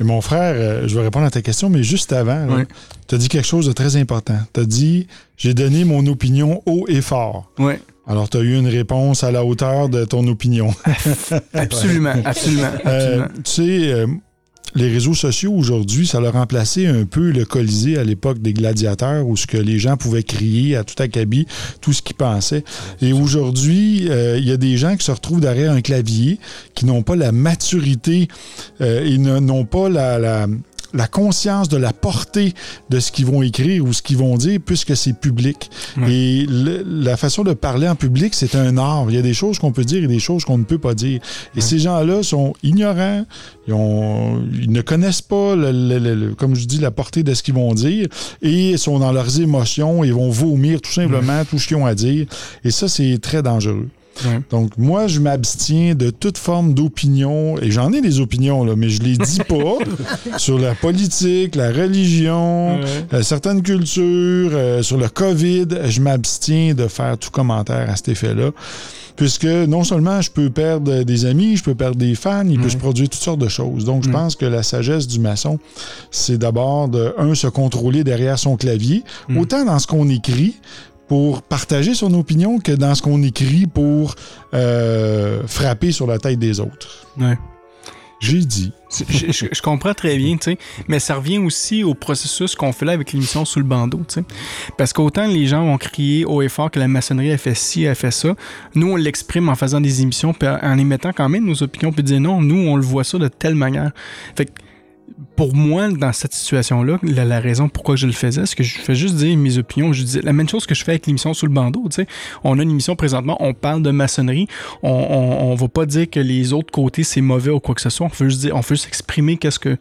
[SPEAKER 2] Et mon frère, euh, je vais répondre à ta question, mais juste avant,
[SPEAKER 1] Ouais.
[SPEAKER 2] tu as dit quelque chose de très important. Tu as dit J'ai donné mon opinion haut et fort.
[SPEAKER 1] Ouais,
[SPEAKER 2] Alors, tu as eu une réponse à la hauteur de ton opinion. <laughs>
[SPEAKER 1] absolument, absolument,
[SPEAKER 2] Euh,
[SPEAKER 1] absolument.
[SPEAKER 2] tu sais, euh, les réseaux sociaux aujourd'hui, ça a remplacé un peu le Colisée à l'époque des gladiateurs où ce que les gens pouvaient crier à tout acabit tout ce qu'ils pensaient. Et aujourd'hui, euh, il y a des gens qui se retrouvent derrière un clavier, qui n'ont pas la maturité euh, et n'ont pas la, la- la conscience de la portée de ce qu'ils vont écrire ou ce qu'ils vont dire puisque c'est public.
[SPEAKER 1] Ouais.
[SPEAKER 2] Et le- la façon de parler en public, c'est un art. Il y a des choses qu'on peut dire et des choses qu'on ne peut pas dire. Et ces gens-là sont ignorants, ils, ont- ils ne connaissent pas, le- le- comme je dis, la portée de ce qu'ils vont dire et sont dans leurs émotions et vont vomir tout simplement tout ce qu'ils ont à dire. Et ça, c'est très dangereux.
[SPEAKER 1] Ouais.
[SPEAKER 2] Donc, moi, je m'abstiens de toute forme d'opinion, et j'en ai des opinions, là, mais je les dis pas, <laughs> sur la politique, la religion,
[SPEAKER 1] Ouais.
[SPEAKER 2] euh, certaines cultures, euh, sur le COVID. Je m'abstiens de faire tout commentaire à cet effet-là. Puisque non seulement je peux perdre des amis, je peux perdre des fans, il peut se produire toutes sortes de choses. Donc, je pense que la sagesse du maçon, c'est d'abord de, un, se contrôler derrière son clavier, autant dans ce qu'on écrit pour partager son opinion que dans ce qu'on écrit pour euh, frapper sur la tête des autres.
[SPEAKER 1] Ouais.
[SPEAKER 2] J'ai dit.
[SPEAKER 1] Je, je- je comprends très bien, tu sais, mais ça revient aussi au processus qu'on fait là avec l'émission sous le bandeau, tu sais. Parce qu'autant les gens vont crier haut et fort que la maçonnerie a fait ci, a fait ça, nous on l'exprime en faisant des émissions, puis en émettant quand même nos opinions, puis dire non, nous on le voit ça de telle manière. Fait que pour moi, dans cette situation-là, la, la raison pourquoi je le faisais, c'est que je fais juste dire mes opinions. Je dis la même chose que je fais avec l'émission sous le bandeau. Tu sais, on a une émission présentement, on parle de maçonnerie. On, on, va pas dire que les autres côtés c'est mauvais ou quoi que ce soit. On fait juste dire, on fait juste exprimer qu'est-ce que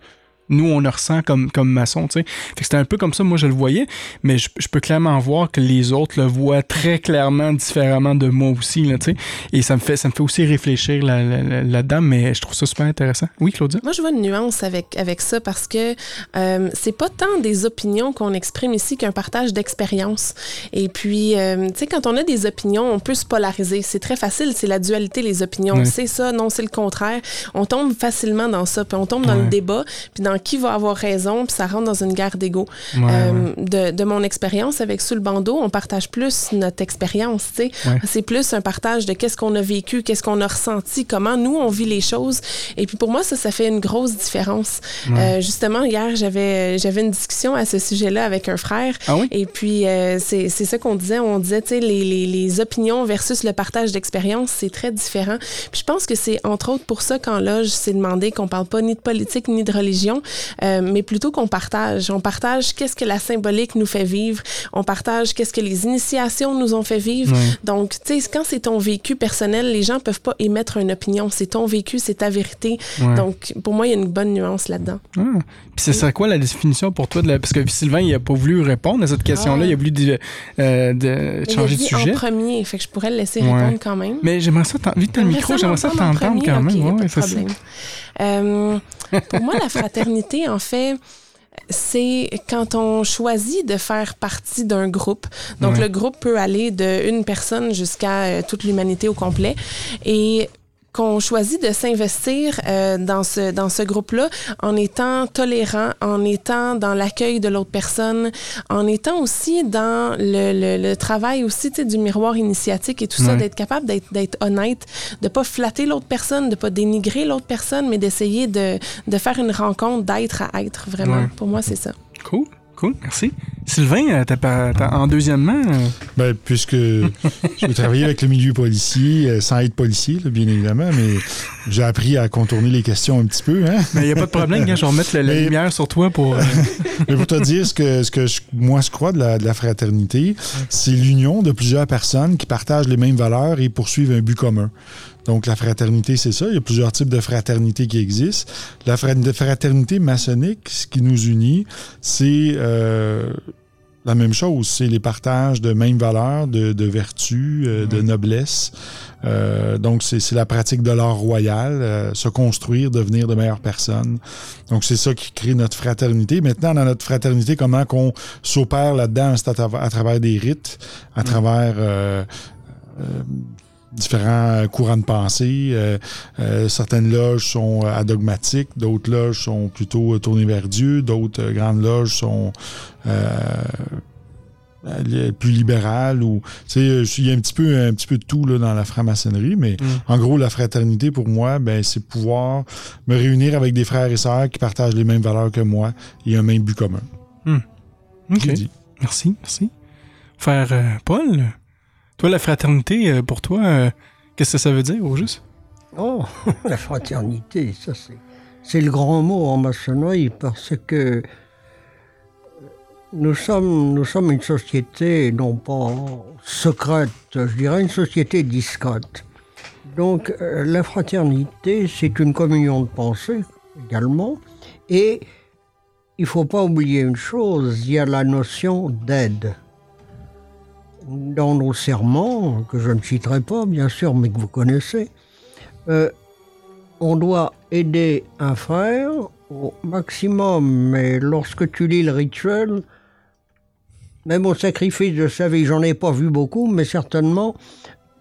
[SPEAKER 1] nous on le ressent comme comme maçon. Tu sais, fait que c'était un peu comme ça. Moi je le voyais, mais je, je peux clairement voir que les autres le voient très clairement différemment de moi aussi. Là, tu sais, et ça me fait ça me fait aussi réfléchir là- là- là- là-dedans. Mais je trouve ça super intéressant. Oui, Claudia?
[SPEAKER 3] Moi, je vois une nuance avec, avec ça parce que euh, c'est pas tant des opinions qu'on exprime ici qu'un partage d'expérience. Et puis, euh, tu sais, quand on a des opinions, on peut se polariser. C'est très facile, c'est la dualité, les opinions.
[SPEAKER 1] Ouais.
[SPEAKER 3] C'est ça, non, c'est le contraire. On tombe facilement dans ça, puis on tombe dans
[SPEAKER 1] Ouais.
[SPEAKER 3] le débat, puis dans qui va avoir raison, puis ça rentre dans une guerre d'ego.
[SPEAKER 1] Ouais,
[SPEAKER 3] Euh, de, de mon expérience avec Sous le bandeau, on partage plus notre expérience, tu sais.
[SPEAKER 1] Ouais.
[SPEAKER 3] C'est plus un partage de qu'est-ce qu'on a vécu, qu'est-ce qu'on a ressenti, comment nous, on vit les choses. Et puis pour moi, ça, ça fait une grosse différence. Euh, justement, hier, j'avais j'avais une discussion à ce sujet-là avec un frère.
[SPEAKER 1] Ah oui?
[SPEAKER 3] Et puis, euh, c'est c'est ça qu'on disait. On disait, tu sais, les, les, les opinions versus le partage d'expérience, c'est très différent. Puis je pense que c'est entre autres pour ça qu'en loge, c'est demandé qu'on parle pas ni de politique ni de religion, euh, mais plutôt qu'on partage. On partage qu'est-ce que la symbolique nous fait vivre. On partage qu'est-ce que les initiations nous ont fait vivre. Donc, tu sais, quand c'est ton vécu personnel, les gens peuvent pas émettre une opinion. C'est ton vécu, c'est ta vérité. Donc, pour moi, il y a une bonne nuance là-dedans.
[SPEAKER 1] Ah. Puis ce serait quoi la définition pour toi de la... Parce que Sylvain, il a pas voulu répondre à cette question-là.
[SPEAKER 3] Ah.
[SPEAKER 1] Il a voulu de, euh, de
[SPEAKER 3] a
[SPEAKER 1] changer de sujet.
[SPEAKER 3] en premier, fait que je pourrais le laisser
[SPEAKER 1] Ouais.
[SPEAKER 3] répondre quand même.
[SPEAKER 1] Mais j'aimerais ça, t'as le micro, j'aimerais ça t'entendre quand même. Ouais,
[SPEAKER 3] de
[SPEAKER 1] c'est ça.
[SPEAKER 3] Euh, pour moi, la fraternité, en fait, c'est quand on choisit de faire partie d'un groupe. Donc,
[SPEAKER 1] Ouais.
[SPEAKER 3] le groupe peut aller de une personne jusqu'à euh, toute l'humanité au complet. Et qu'on choisit de s'investir euh, dans ce, dans ce groupe-là en étant tolérant, en étant dans l'accueil de l'autre personne, en étant aussi dans le, le, le travail aussi du miroir initiatique et tout ça, d'être capable d'être, d'être honnête, de pas flatter l'autre personne, de pas dénigrer l'autre personne, mais d'essayer de, de faire une rencontre d'être à être, vraiment.
[SPEAKER 1] Ouais.
[SPEAKER 3] Pour moi, c'est ça.
[SPEAKER 1] Cool, cool, merci. Sylvain, euh, t'as pas- t'as- en deuxièmement, euh,
[SPEAKER 2] Ben, puisque j'ai travaillé avec le milieu policier, euh, sans être policier, là, bien évidemment, mais j'ai appris à contourner les questions un petit peu. Hein?
[SPEAKER 1] il n'y a pas de problème, gars, je vais remettre la, la
[SPEAKER 2] Mais-
[SPEAKER 1] lumière sur toi pour... euh, <laughs>
[SPEAKER 2] Mais pour te dire ce que, ce que je- moi je crois de la, de la fraternité, c'est l'union de plusieurs personnes qui partagent les mêmes valeurs et poursuivent un but commun. Donc la fraternité, c'est ça. Il y a plusieurs types de fraternité qui existent. La fra- fraternité maçonnique, ce qui nous unit, c'est euh, la même chose. C'est les partages de mêmes valeurs, de, de vertus, euh, de noblesse. Euh, donc c'est la pratique de l'art royal, euh, se construire, devenir de meilleures personnes. Donc, c'est ça qui crée notre fraternité. Maintenant, dans notre fraternité, comment qu'on s'opère là-dedans, c'est à, travers des rites, à travers euh, euh, différents courants de pensée. Euh, euh, certaines loges sont euh, adogmatiques, d'autres loges sont plutôt euh, tournées vers Dieu, d'autres euh, grandes loges sont euh, euh, plus libérales. Ou, tu sais, euh, il y a un petit peu, un petit peu de tout là, dans la franc-maçonnerie, mais en gros, la fraternité, pour moi, ben, c'est pouvoir me réunir avec des frères et sœurs qui partagent les mêmes valeurs que moi et un même but commun.
[SPEAKER 1] OK,
[SPEAKER 2] J'ai dit.
[SPEAKER 1] merci, merci. Frère euh, Paul, toi, la fraternité, euh, pour toi, euh, qu'est-ce que ça veut dire, au juste?
[SPEAKER 5] Oh, <laughs> la fraternité, ça c'est, c'est le grand mot en maçonnerie parce que nous sommes, nous sommes une société non pas secrète, je dirais une société discrète. Donc euh, la fraternité, c'est une communion de pensée également. Et il ne faut pas oublier une chose, il y a la notion d'aide. Dans nos serments, que je ne citerai pas bien sûr, mais que vous connaissez, euh, on doit aider un frère au maximum, mais lorsque tu lis le rituel, même au sacrifice de sa vie, j'en ai pas vu beaucoup, mais certainement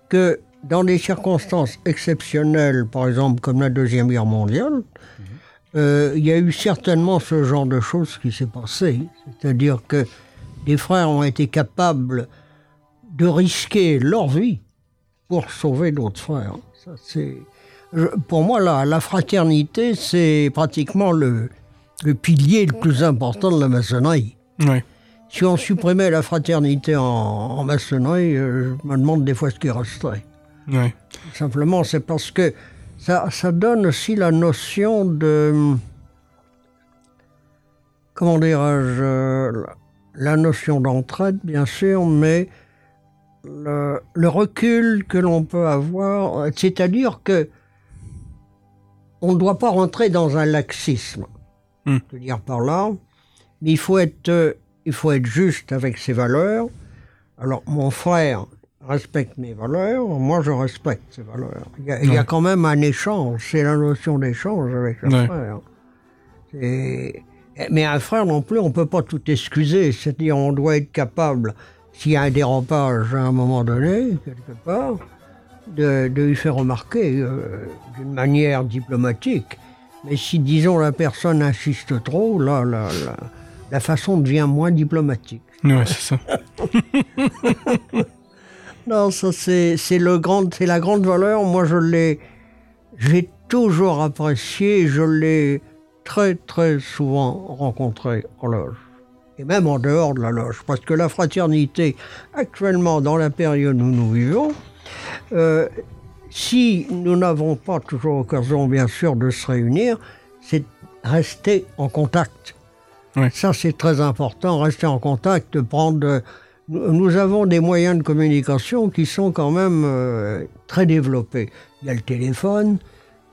[SPEAKER 5] que dans des circonstances exceptionnelles, par exemple comme la Deuxième Guerre mondiale, euh, il y a eu certainement ce genre de choses qui s'est passé. C'est-à-dire que des frères ont été capables de risquer leur vie pour sauver d'autres frères. Ça, c'est, je- pour moi, la, la fraternité, c'est pratiquement le, le pilier le plus important de la maçonnerie.
[SPEAKER 1] Ouais.
[SPEAKER 5] Si on supprimait la fraternité en, en maçonnerie, euh, je me demande des fois ce qui resterait.
[SPEAKER 1] Ouais.
[SPEAKER 5] Simplement, c'est parce que ça, ça donne aussi la notion de. Comment dirais-je euh, La notion d'entraide, bien sûr, mais le, le recul que l'on peut avoir, c'est-à-dire que on ne doit pas rentrer dans un laxisme.
[SPEAKER 1] Hmm.
[SPEAKER 5] Je veux dire par là, mais il faut être, euh, il faut être juste avec ses valeurs. Alors, mon frère respecte mes valeurs, moi je respecte ses valeurs. Il y a, il y a
[SPEAKER 1] Ouais.
[SPEAKER 5] quand même un échange, c'est la notion d'échange avec le
[SPEAKER 1] Ouais.
[SPEAKER 5] frère. Mais un frère non plus, on ne peut pas tout excuser, c'est-à-dire on doit être capable, s'il y a un dérapage à un moment donné, quelque part, de, de lui faire remarquer euh, d'une manière diplomatique. Mais si, disons, la personne insiste trop, là, la, la, la façon devient moins diplomatique.
[SPEAKER 1] Ouais, c'est ça. <laughs>
[SPEAKER 5] Non, ça c'est c'est le grand, c'est la grande valeur. Moi, je l'ai, j'ai toujours apprécié. Je l'ai très très souvent rencontré en loge et même en dehors de la loge, parce que la fraternité actuellement dans la période où nous vivons, euh, si nous n'avons pas toujours l'occasion, bien sûr, de se réunir, c'est rester en contact. Ça, c'est très important, rester en contact, prendre. euh, Nous nous avons des moyens de communication qui sont quand même euh, très développés. Il y a le téléphone,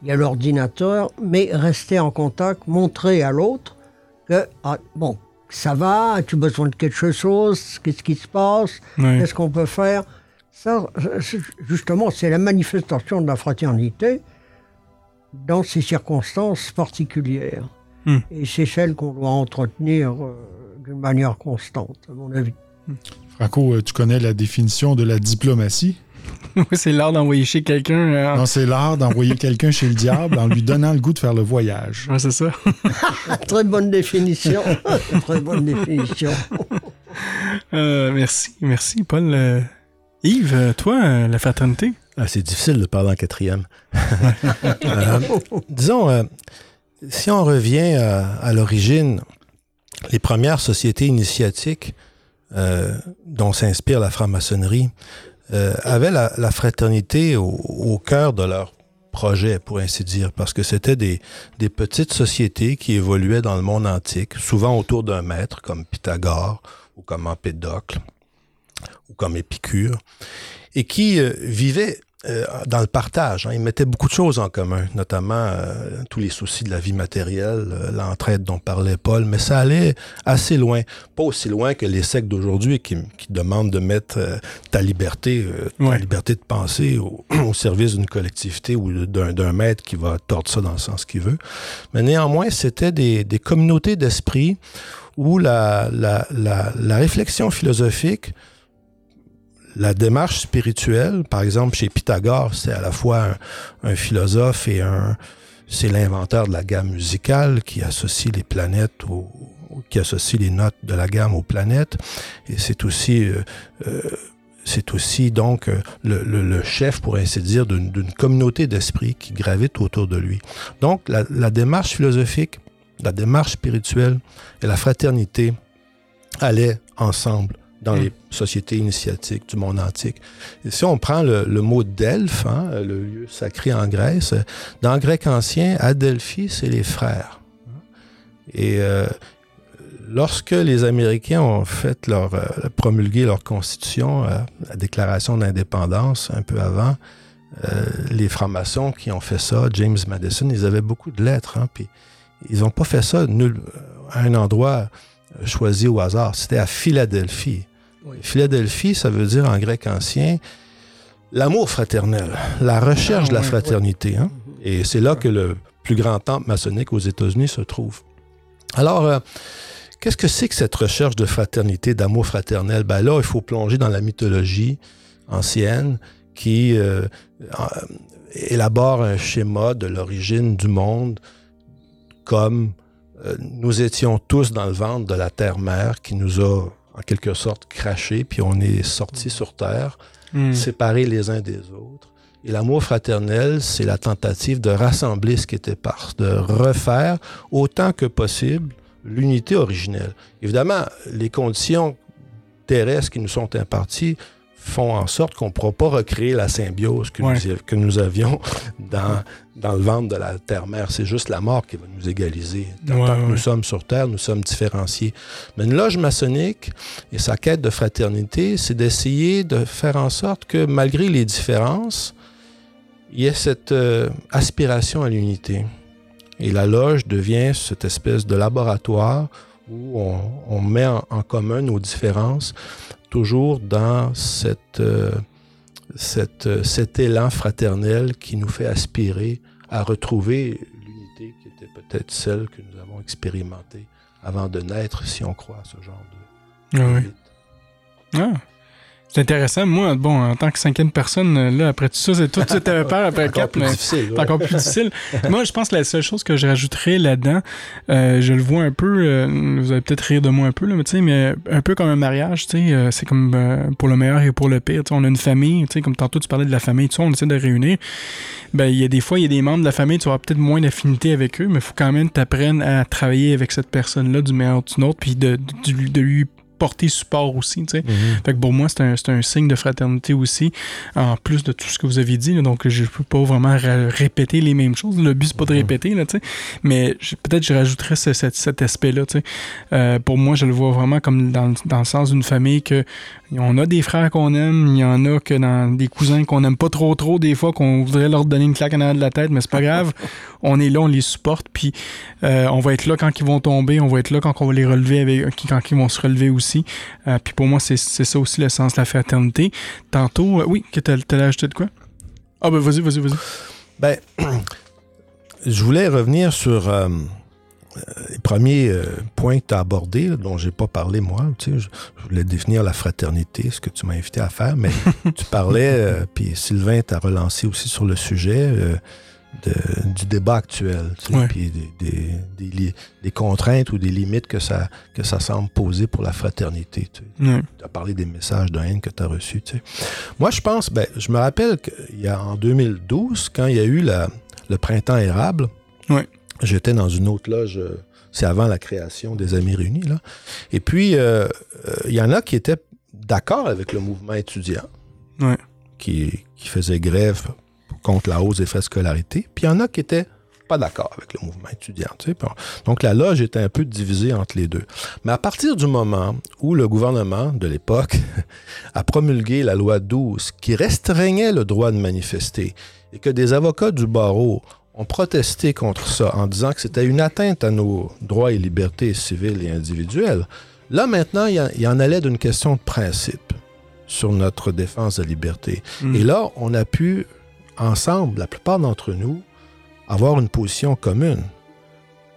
[SPEAKER 5] il y a l'ordinateur, mais rester en contact, montrer à l'autre que, ah, bon, ça va, as-tu besoin de quelque chose, qu'est-ce qui se passe, qu'est-ce qu'on peut faire? Ça, justement, c'est la manifestation de la fraternité dans ces circonstances particulières.
[SPEAKER 1] Hmm.
[SPEAKER 5] Et c'est celle qu'on doit entretenir euh, d'une manière constante, à mon avis.
[SPEAKER 2] Franco, euh, tu connais la définition de la diplomatie? <laughs>
[SPEAKER 1] Oui, c'est l'art d'envoyer chez quelqu'un. euh,
[SPEAKER 2] Non, c'est l'art d'envoyer quelqu'un chez le diable en lui donnant le goût de faire le voyage.
[SPEAKER 1] Ouais, c'est ça. <laughs>
[SPEAKER 5] Très bonne définition. <laughs> Très bonne définition.
[SPEAKER 1] Euh, merci, merci, Paul. Euh, Yves, euh, toi, euh, la fraternité?
[SPEAKER 4] Ah, c'est difficile de parler en quatrième. Euh, disons, euh, si on revient à, à l'origine, les premières sociétés initiatiques euh, dont s'inspire la franc-maçonnerie euh, avaient la, la fraternité au, au cœur de leur projet, pour ainsi dire, parce que c'était des, des petites sociétés qui évoluaient dans le monde antique, souvent autour d'un maître comme Pythagore ou comme Empédocle ou comme Épicure, et qui euh, vivaient euh, dans le partage. hein. Ils mettaient beaucoup de choses en commun, notamment euh, tous les soucis de la vie matérielle, euh, l'entraide dont parlait Paul, mais ça allait assez loin. Pas aussi loin que les sectes d'aujourd'hui qui, qui demandent de mettre euh, ta liberté, euh, ta
[SPEAKER 1] Ouais.
[SPEAKER 4] liberté de penser au, <clears throat> au service d'une collectivité ou d'un d'un maître qui va tordre ça dans le sens qu'il veut. Mais néanmoins, c'était des, des communautés d'esprit où la, la, la, la réflexion philosophique la démarche spirituelle, par exemple, chez Pythagore, c'est à la fois un, philosophe et un, c'est l'inventeur de la gamme musicale qui associe les planètes qui associe les notes de la gamme aux planètes. Et c'est aussi, euh, euh, c'est aussi donc euh, le, chef, pour ainsi dire, d'une communauté d'esprit qui gravite autour de lui. Donc, la, la démarche philosophique, la démarche spirituelle et la fraternité allaient ensemble dans
[SPEAKER 1] Mm.
[SPEAKER 4] les sociétés initiatiques du monde antique. Et si on prend le, le mot Delphes, hein, le lieu sacré en Grèce, dans le grec ancien, Adelphi, c'est les frères. Et euh, lorsque les Américains ont fait leur euh, promulgué leur constitution, euh, la déclaration d'indépendance un peu avant, euh, les francs-maçons qui ont fait ça, James Madison, ils avaient beaucoup de lettres, hein, puis ils n'ont pas fait ça nul, à un endroit choisi au hasard. C'était à Philadelphie. Philadelphie, ça veut dire en grec ancien l'amour fraternel, la recherche
[SPEAKER 1] Ah,
[SPEAKER 4] de la fraternité. hein. Et c'est là que le plus grand temple maçonnique aux États-Unis se trouve. Alors, euh, qu'est-ce que c'est que cette recherche de fraternité, d'amour fraternel? Ben là, il faut plonger dans la mythologie ancienne qui euh, euh, élabore un schéma de l'origine du monde comme euh, nous étions tous dans le ventre de la terre-mère qui nous a en quelque sorte craché, puis on est sortis sur terre,
[SPEAKER 1] Hmm.
[SPEAKER 4] séparés les uns des autres. Et l'amour fraternel, c'est la tentative de rassembler ce qui était par, de refaire autant que possible l'unité originelle. Évidemment, les conditions terrestres qui nous sont imparties font en sorte qu'on ne pourra pas recréer la symbiose que,
[SPEAKER 1] Ouais.
[SPEAKER 4] nous, que nous avions dans, dans le ventre de la Terre-Mère. C'est juste la mort qui va nous égaliser. Tant,
[SPEAKER 1] Ouais,
[SPEAKER 4] que
[SPEAKER 1] ouais.
[SPEAKER 4] nous sommes sur Terre, nous sommes différenciés. Mais une loge maçonnique et sa quête de fraternité, c'est d'essayer de faire en sorte que malgré les différences, il y ait cette euh, aspiration à l'unité. Et la loge devient cette espèce de laboratoire où on, on met en, en commun nos différences, toujours dans cette, euh, cette, euh, cet élan fraternel qui nous fait aspirer à retrouver l'unité qui était peut-être celle que nous avons expérimentée avant de naître, si on croit à ce genre de...
[SPEAKER 1] Ah oui. Ah. C'est intéressant. Moi, bon, en tant que cinquième personne, euh, là, après tout ça, c'est tout de suite peur après <laughs>
[SPEAKER 4] Encore
[SPEAKER 1] quatre,
[SPEAKER 4] plus
[SPEAKER 1] mais
[SPEAKER 4] difficile.
[SPEAKER 1] c'est
[SPEAKER 4] ouais.
[SPEAKER 1] encore plus difficile. <laughs> moi, je pense que la seule chose que je rajouterais là-dedans, euh, je le vois un peu, euh, vous allez peut-être rire de moi un peu, là, mais tu sais, mais un peu comme un mariage, tu sais, euh, c'est comme pour le meilleur et pour le pire. On a une famille, tu sais, comme tantôt tu parlais de la famille, tu sais, on essaie de réunir. Ben, il y a des fois, il y a des membres de la famille, tu auras peut-être moins d'affinité avec eux, mais il faut quand même t'apprennes à travailler avec cette personne-là du meilleur d'une autre, puis de, de, de lui porter support aussi, tu sais.
[SPEAKER 4] Mhm.
[SPEAKER 1] Fait que pour moi, c'est un, c'est un signe de fraternité aussi, en plus de tout ce que vous avez dit. là. donc, je peux pas vraiment ra- répéter les mêmes choses. Le but, c'est pas de répéter, là, tu sais. Mais je- peut-être je rajouterais ce- cet, cet aspect-là, tu sais. Euh, pour moi, je le vois vraiment comme dans, dans le sens d'une famille que on a des frères qu'on aime, il y en a que dans des cousins qu'on aime pas trop trop, des fois qu'on voudrait leur donner une claque en arrière de la tête, mais c'est pas grave. <laughs> on est là, on les supporte, puis euh, on va être là quand ils vont tomber, on va être là quand on va les relever, avec, quand ils vont se relever aussi. Euh, puis pour moi, c'est ça aussi le sens de la fraternité. Tantôt, euh, oui, que t'as t'allais ajouter de quoi? Ah ben vas-y, vas-y, vas-y.
[SPEAKER 4] Ben, je voulais revenir sur euh, les premiers euh, points que tu as abordés, là, dont j'ai pas parlé moi. Tu sais, je, je voulais définir la fraternité, ce que tu m'as invité à faire, mais <laughs> tu parlais, euh, puis Sylvain t'a relancé aussi sur le sujet de- du débat actuel, tu sais,
[SPEAKER 1] Ouais.
[SPEAKER 4] puis des, des- des li- des contraintes ou des limites que ça, que ça semble poser pour la fraternité. tu sais
[SPEAKER 1] Ouais.
[SPEAKER 4] tu as parlé des messages de haine que tu as reçus. tu sais. Moi, je pense, ben, je me rappelle qu'il y a en 2012, quand il y a eu la- le printemps érable,
[SPEAKER 1] Ouais.
[SPEAKER 4] j'étais dans une autre loge, euh, c'est avant la création des Amis réunis, là. Et puis, euh, euh, il y en a qui étaient d'accord avec le mouvement étudiant, qui, qui faisait grève contre la hausse des frais de scolarité, puis il y en a qui étaient pas d'accord avec le mouvement étudiant. tu sais. Donc la loge était un peu divisée entre les deux. Mais à partir du moment où le gouvernement de l'époque <laughs> a promulgué la loi 12 qui restreignait le droit de manifester et que des avocats du barreau ont protesté contre ça en disant que c'était une atteinte à nos droits et libertés civiles et individuelles, là maintenant, il y en- il y en allait d'une question de principe sur notre défense de la liberté.
[SPEAKER 1] Mm.
[SPEAKER 4] Et là, on a pu, ensemble, la plupart d'entre nous, avoir une position commune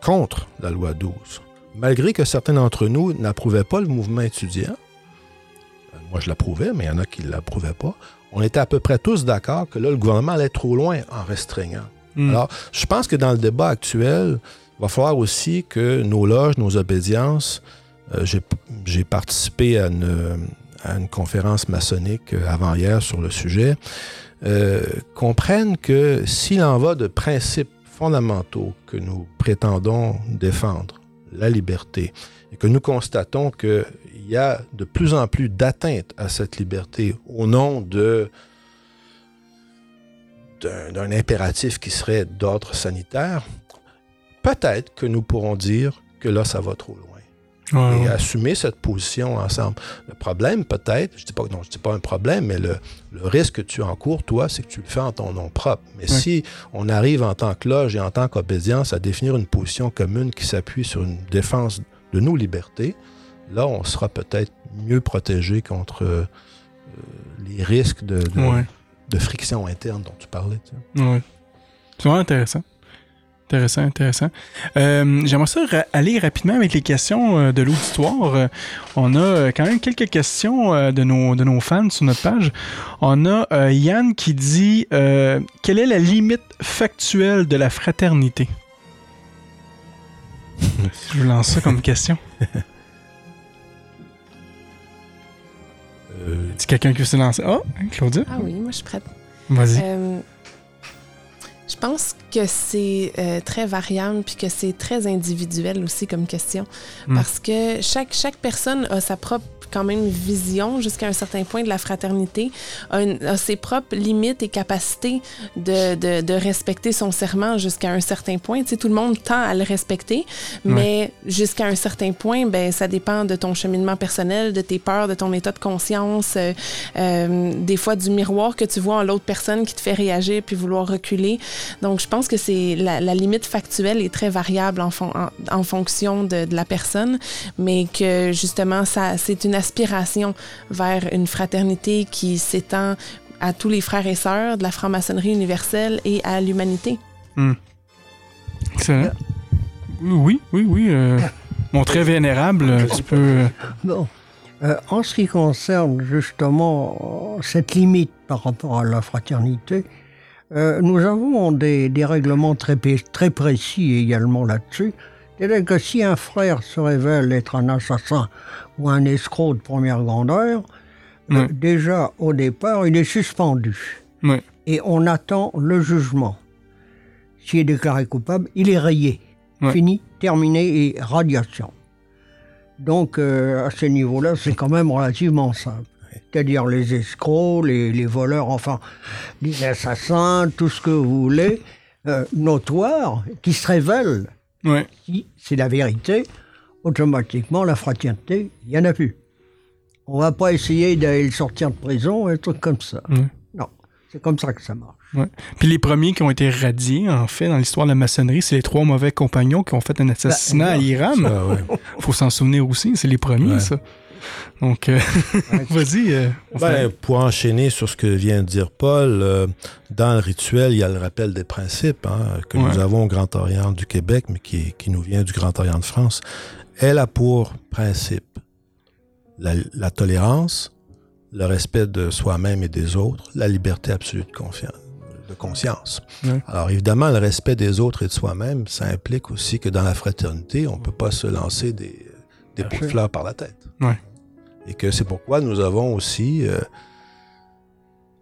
[SPEAKER 4] contre la loi 12. Malgré que certains d'entre nous n'approuvaient pas le mouvement étudiant, euh, moi je l'approuvais, mais il y en a qui ne l'approuvaient pas, on était à peu près tous d'accord que là, le gouvernement allait trop loin en restreignant.
[SPEAKER 1] Mm.
[SPEAKER 4] Alors, je pense que dans le débat actuel, il va falloir aussi que nos loges, nos obédiences, euh, j'ai- j'ai participé à une, à une conférence maçonnique euh, avant-hier sur le sujet, euh, comprennent que s'il en va de principes fondamentaux que nous prétendons défendre, la liberté, et que nous constatons qu'il y a de plus en plus d'atteintes à cette liberté au nom d'un impératif qui serait d'ordre sanitaire, peut-être que nous pourrons dire que là, ça va trop loin
[SPEAKER 1] Ouais,
[SPEAKER 4] et
[SPEAKER 1] ouais.
[SPEAKER 4] assumer cette position ensemble. Le problème, peut-être, je dis pas non, je dis pas un problème, mais le, le risque que tu encours, toi, c'est que tu le fais en ton nom propre. Mais
[SPEAKER 1] Ouais.
[SPEAKER 4] si on arrive en tant que loge et en tant qu'obédience à définir une position commune qui s'appuie sur une défense de nos libertés, là, on sera peut-être mieux protégé contre euh, les risques de, de, friction interne dont tu parlais. tu sais.
[SPEAKER 1] C'est vraiment intéressant. Intéressant, intéressant. Euh, J'aimerais ça ra- aller rapidement avec les questions euh, de l'auditoire. Euh, on a euh, quand même quelques questions euh, de, nos, de nos fans sur notre page. On a euh, Yann qui dit euh, Quelle est la limite factuelle de la fraternité? <laughs> Je vous lance ça comme question. <laughs>
[SPEAKER 4] Euh,
[SPEAKER 1] C'est quelqu'un qui veut se lancer? Ah, Claudia?
[SPEAKER 3] Ah oui, moi, je suis prête.
[SPEAKER 1] Vas-y.
[SPEAKER 3] Je pense que c'est euh, très variable puis que c'est très individuel aussi comme question.
[SPEAKER 1] Mm.
[SPEAKER 3] Parce que chaque, chaque personne a sa propre quand même vision jusqu'à un certain point de la fraternité, a, une- a ses propres limites et capacités de, de, de respecter son serment jusqu'à un certain point. Tu sais, tout le monde tend à le respecter, mais jusqu'à un certain point, ben, ça dépend de ton cheminement personnel, de tes peurs, de ton état de conscience, euh, euh, des fois du miroir que tu vois en l'autre personne qui te fait réagir puis vouloir reculer. Donc, je pense que c'est la, la limite factuelle est très variable en, fon- en, en fonction de, de la personne, mais que justement, ça, c'est une aspiration vers une fraternité qui s'étend à tous les frères et sœurs de la franc-maçonnerie universelle et à l'humanité.
[SPEAKER 1] Excellent. Oui, oui, oui. euh, <coughs> mon très vénérable, euh, tu peux. euh,
[SPEAKER 5] Bon. Euh, en ce qui concerne justement cette limite par rapport à la fraternité, euh, nous avons des, des règlements très précis également là-dessus. C'est-à-dire que si un frère se révèle être un assassin ou un escroc de première grandeur, euh, déjà au départ, il est suspendu. Et on attend le jugement. S'il est déclaré coupable, il est rayé. Fini, terminé et radiation. Donc, euh, à ce niveau-là, c'est quand même relativement simple. C'est-à-dire les escrocs, les, les voleurs, enfin, les assassins, tout ce que vous voulez, euh, notoires, qui se révèlent,
[SPEAKER 1] Ouais.
[SPEAKER 5] si c'est la vérité, automatiquement, la fraternité, il n'y en a plus. On va pas essayer d'aller le sortir de prison, un truc comme ça.
[SPEAKER 1] Ouais.
[SPEAKER 5] Non, c'est comme ça que ça marche.
[SPEAKER 1] Puis les premiers qui ont été radiés, en fait, dans l'histoire de la maçonnerie, c'est les trois mauvais compagnons qui ont fait un assassinat
[SPEAKER 5] Ben,
[SPEAKER 1] à Iram.
[SPEAKER 4] ça, ouais.
[SPEAKER 1] Faut s'en souvenir aussi, c'est les premiers,
[SPEAKER 4] Ouais.
[SPEAKER 1] ça. Donc, euh, <laughs> vas-y. euh,
[SPEAKER 4] Ben, pour enchaîner sur ce que vient de dire Paul, euh, dans le rituel, il y a le rappel des principes hein, que
[SPEAKER 1] Ouais.
[SPEAKER 4] nous avons au Grand Orient du Québec, mais qui, qui nous vient du Grand Orient de France. Elle a pour principe la, la tolérance, le respect de soi-même et des autres, la liberté absolue de, confiance, de conscience.
[SPEAKER 1] Ouais.
[SPEAKER 4] Alors évidemment, le respect des autres et de soi-même, ça implique aussi que dans la fraternité, on ne peut pas se lancer des, des pots de fleurs par la tête.
[SPEAKER 1] Ouais.
[SPEAKER 4] Et que c'est pourquoi nous avons aussi... euh,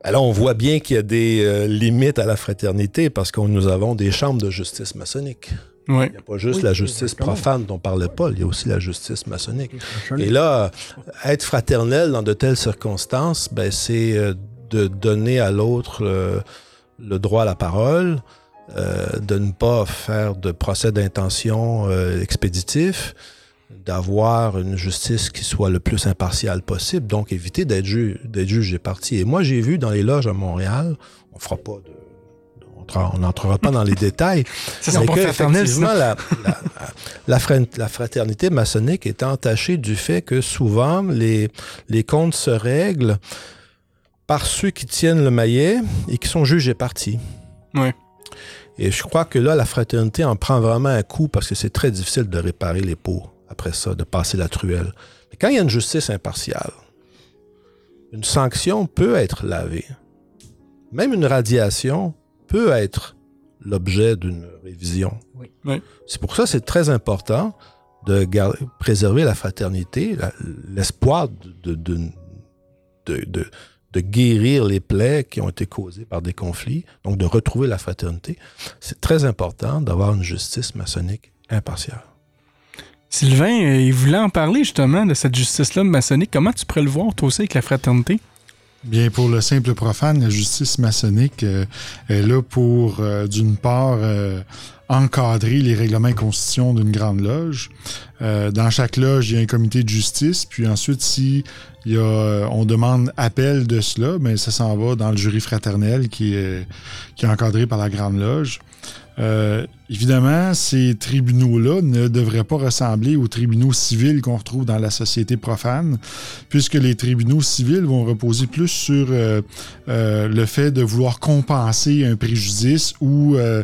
[SPEAKER 4] alors, on voit bien qu'il y a des euh, limites à la fraternité parce que nous avons des chambres de justice maçonnique.
[SPEAKER 1] Ouais.
[SPEAKER 4] Il n'y a pas juste
[SPEAKER 5] Oui,
[SPEAKER 4] la justice
[SPEAKER 5] exactement.
[SPEAKER 4] profane dont parlait Paul, il y a aussi la justice maçonnique. Et là, être fraternel dans de telles circonstances, ben, c'est euh, de donner à l'autre euh, le droit à la parole, euh, de ne pas faire de procès d'intention euh, expéditif, d'avoir une justice qui soit le plus impartiale possible, donc éviter d'être ju- d'être juge et parti. Et moi, j'ai vu dans les loges à Montréal, on fera pas de... on n'entrera pas dans les détails, <laughs>
[SPEAKER 1] Ça
[SPEAKER 4] mais que, effectivement, la, la, la fra- la fraternité maçonnique est entachée du fait que souvent les, les comptes se règlent par ceux qui tiennent le maillet et qui sont juges et partis.
[SPEAKER 1] Ouais.
[SPEAKER 4] Et je crois que là, la fraternité en prend vraiment un coup parce que c'est très difficile de réparer les pots après ça, de passer la truelle. Mais quand il y a une justice impartiale, une sanction peut être lavée. Même une radiation peut être l'objet d'une révision.
[SPEAKER 5] Oui.
[SPEAKER 1] Oui.
[SPEAKER 4] C'est pour ça que c'est très important de préserver la fraternité, la- l'espoir de, de, de, de- de- de guérir les plaies qui ont été causées par des conflits, donc de retrouver la fraternité. C'est très important d'avoir une justice maçonnique impartiale.
[SPEAKER 1] Sylvain, euh, il voulait en parler justement de cette justice-là maçonnique. Comment tu pourrais le voir, toi aussi, avec la fraternité?
[SPEAKER 2] Bien, pour le simple profane, la justice maçonnique euh, est là pour, euh, d'une part, encadrer les règlements et constitutions d'une grande loge. Dans chaque loge, il y a un comité de justice. Puis ensuite, si on demande appel de cela, mais ça s'en va dans le jury fraternel qui est, qui est encadré par la grande loge. Évidemment, ces tribunaux-là ne devraient pas ressembler aux tribunaux civils qu'on retrouve dans la société profane, puisque les tribunaux civils vont reposer plus sur euh, euh, le fait de vouloir compenser un préjudice ou euh,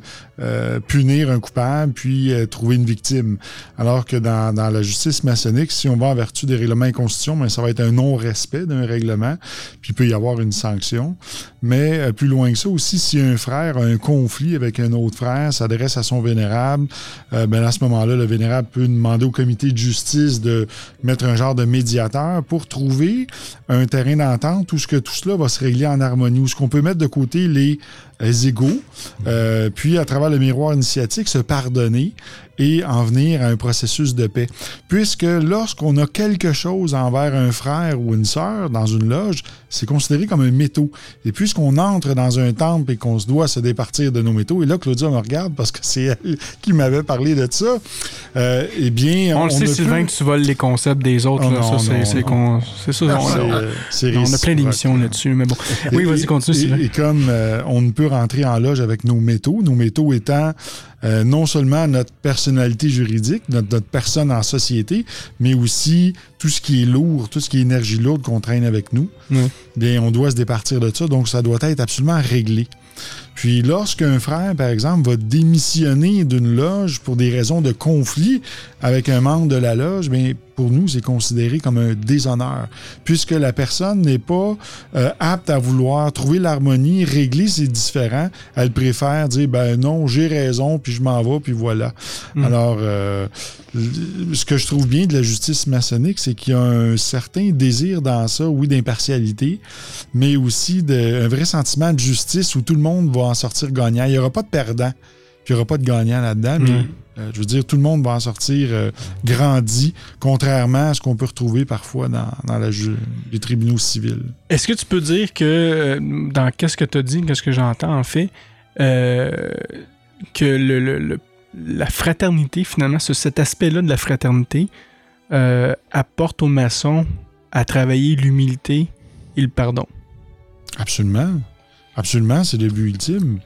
[SPEAKER 2] punir un coupable, puis trouver une victime. Alors que dans, la justice maçonnique, si on va en vertu des règlements et constitutions, ben, ça va être un non-respect d'un règlement, puis il peut y avoir une sanction. Mais plus loin que ça aussi, si un frère a un conflit avec un autre frère, s'adresse à son vénérable, euh, ben à ce moment-là, le vénérable peut demander au comité de justice de mettre un genre de médiateur pour trouver un terrain d'entente où ce que tout cela va se régler en harmonie, où ce qu'on peut mettre de côté les égaux, euh, puis à travers le miroir initiatique, se pardonner et en venir à un processus de paix. Puisque lorsqu'on a quelque chose envers un frère ou une sœur dans une loge, c'est considéré comme un métaux. Et puisqu'on entre dans un temple et qu'on se doit se départir de nos métaux, et là, Claudia me regarde parce que c'est elle qui m'avait parlé de ça, euh, eh bien...
[SPEAKER 1] On, on le sait, Sylvain, que tu voles les concepts des autres. Oh, là, non, ça, c'est ça. On, on, on, a plein d'émissions là-dessus, mais bon. Oui, vas-y, continue, Sylvain.
[SPEAKER 2] Et, et comme euh, on ne peut rentrer en loge avec nos métaux, nos métaux étant euh, non seulement notre personnalité juridique, notre, notre, personne en société, mais aussi tout ce qui est lourd, tout ce qui est énergie lourde qu'on traîne avec nous,
[SPEAKER 1] mmh.
[SPEAKER 2] bien, on doit se départir de ça. Donc, ça doit être absolument réglé. Puis lorsqu'un frère, par exemple, va démissionner d'une loge pour des raisons de conflit avec un membre de la loge, bien, pour nous, c'est considéré comme un déshonneur, puisque la personne n'est pas euh, apte à vouloir trouver l'harmonie, régler ses différends. Elle préfère dire, ben non, j'ai raison, puis je m'en vais, puis voilà.
[SPEAKER 1] Hmm.
[SPEAKER 2] Mm. Alors, euh, ce que je trouve bien de la justice maçonnique, c'est qu'il y a un certain désir dans ça, oui, d'impartialité, mais aussi de, un vrai sentiment de justice où tout le monde va en sortir gagnant. Il n'y aura pas de perdant, puis il n'y aura pas de gagnant là-dedans, mais
[SPEAKER 1] Mm.
[SPEAKER 2] euh, je veux dire, tout le monde va en sortir euh, grandi, contrairement à ce qu'on peut retrouver parfois dans, dans la ju- les tribunaux civils.
[SPEAKER 1] Est-ce que tu peux dire que, euh, dans qu'est-ce que tu as dit, qu'est-ce que j'entends en fait, que le, le- le- la fraternité, finalement, ce- cet aspect-là de la fraternité euh, apporte aux maçons à travailler l'humilité et le pardon?
[SPEAKER 2] Absolument. Absolument, c'est le but ultime.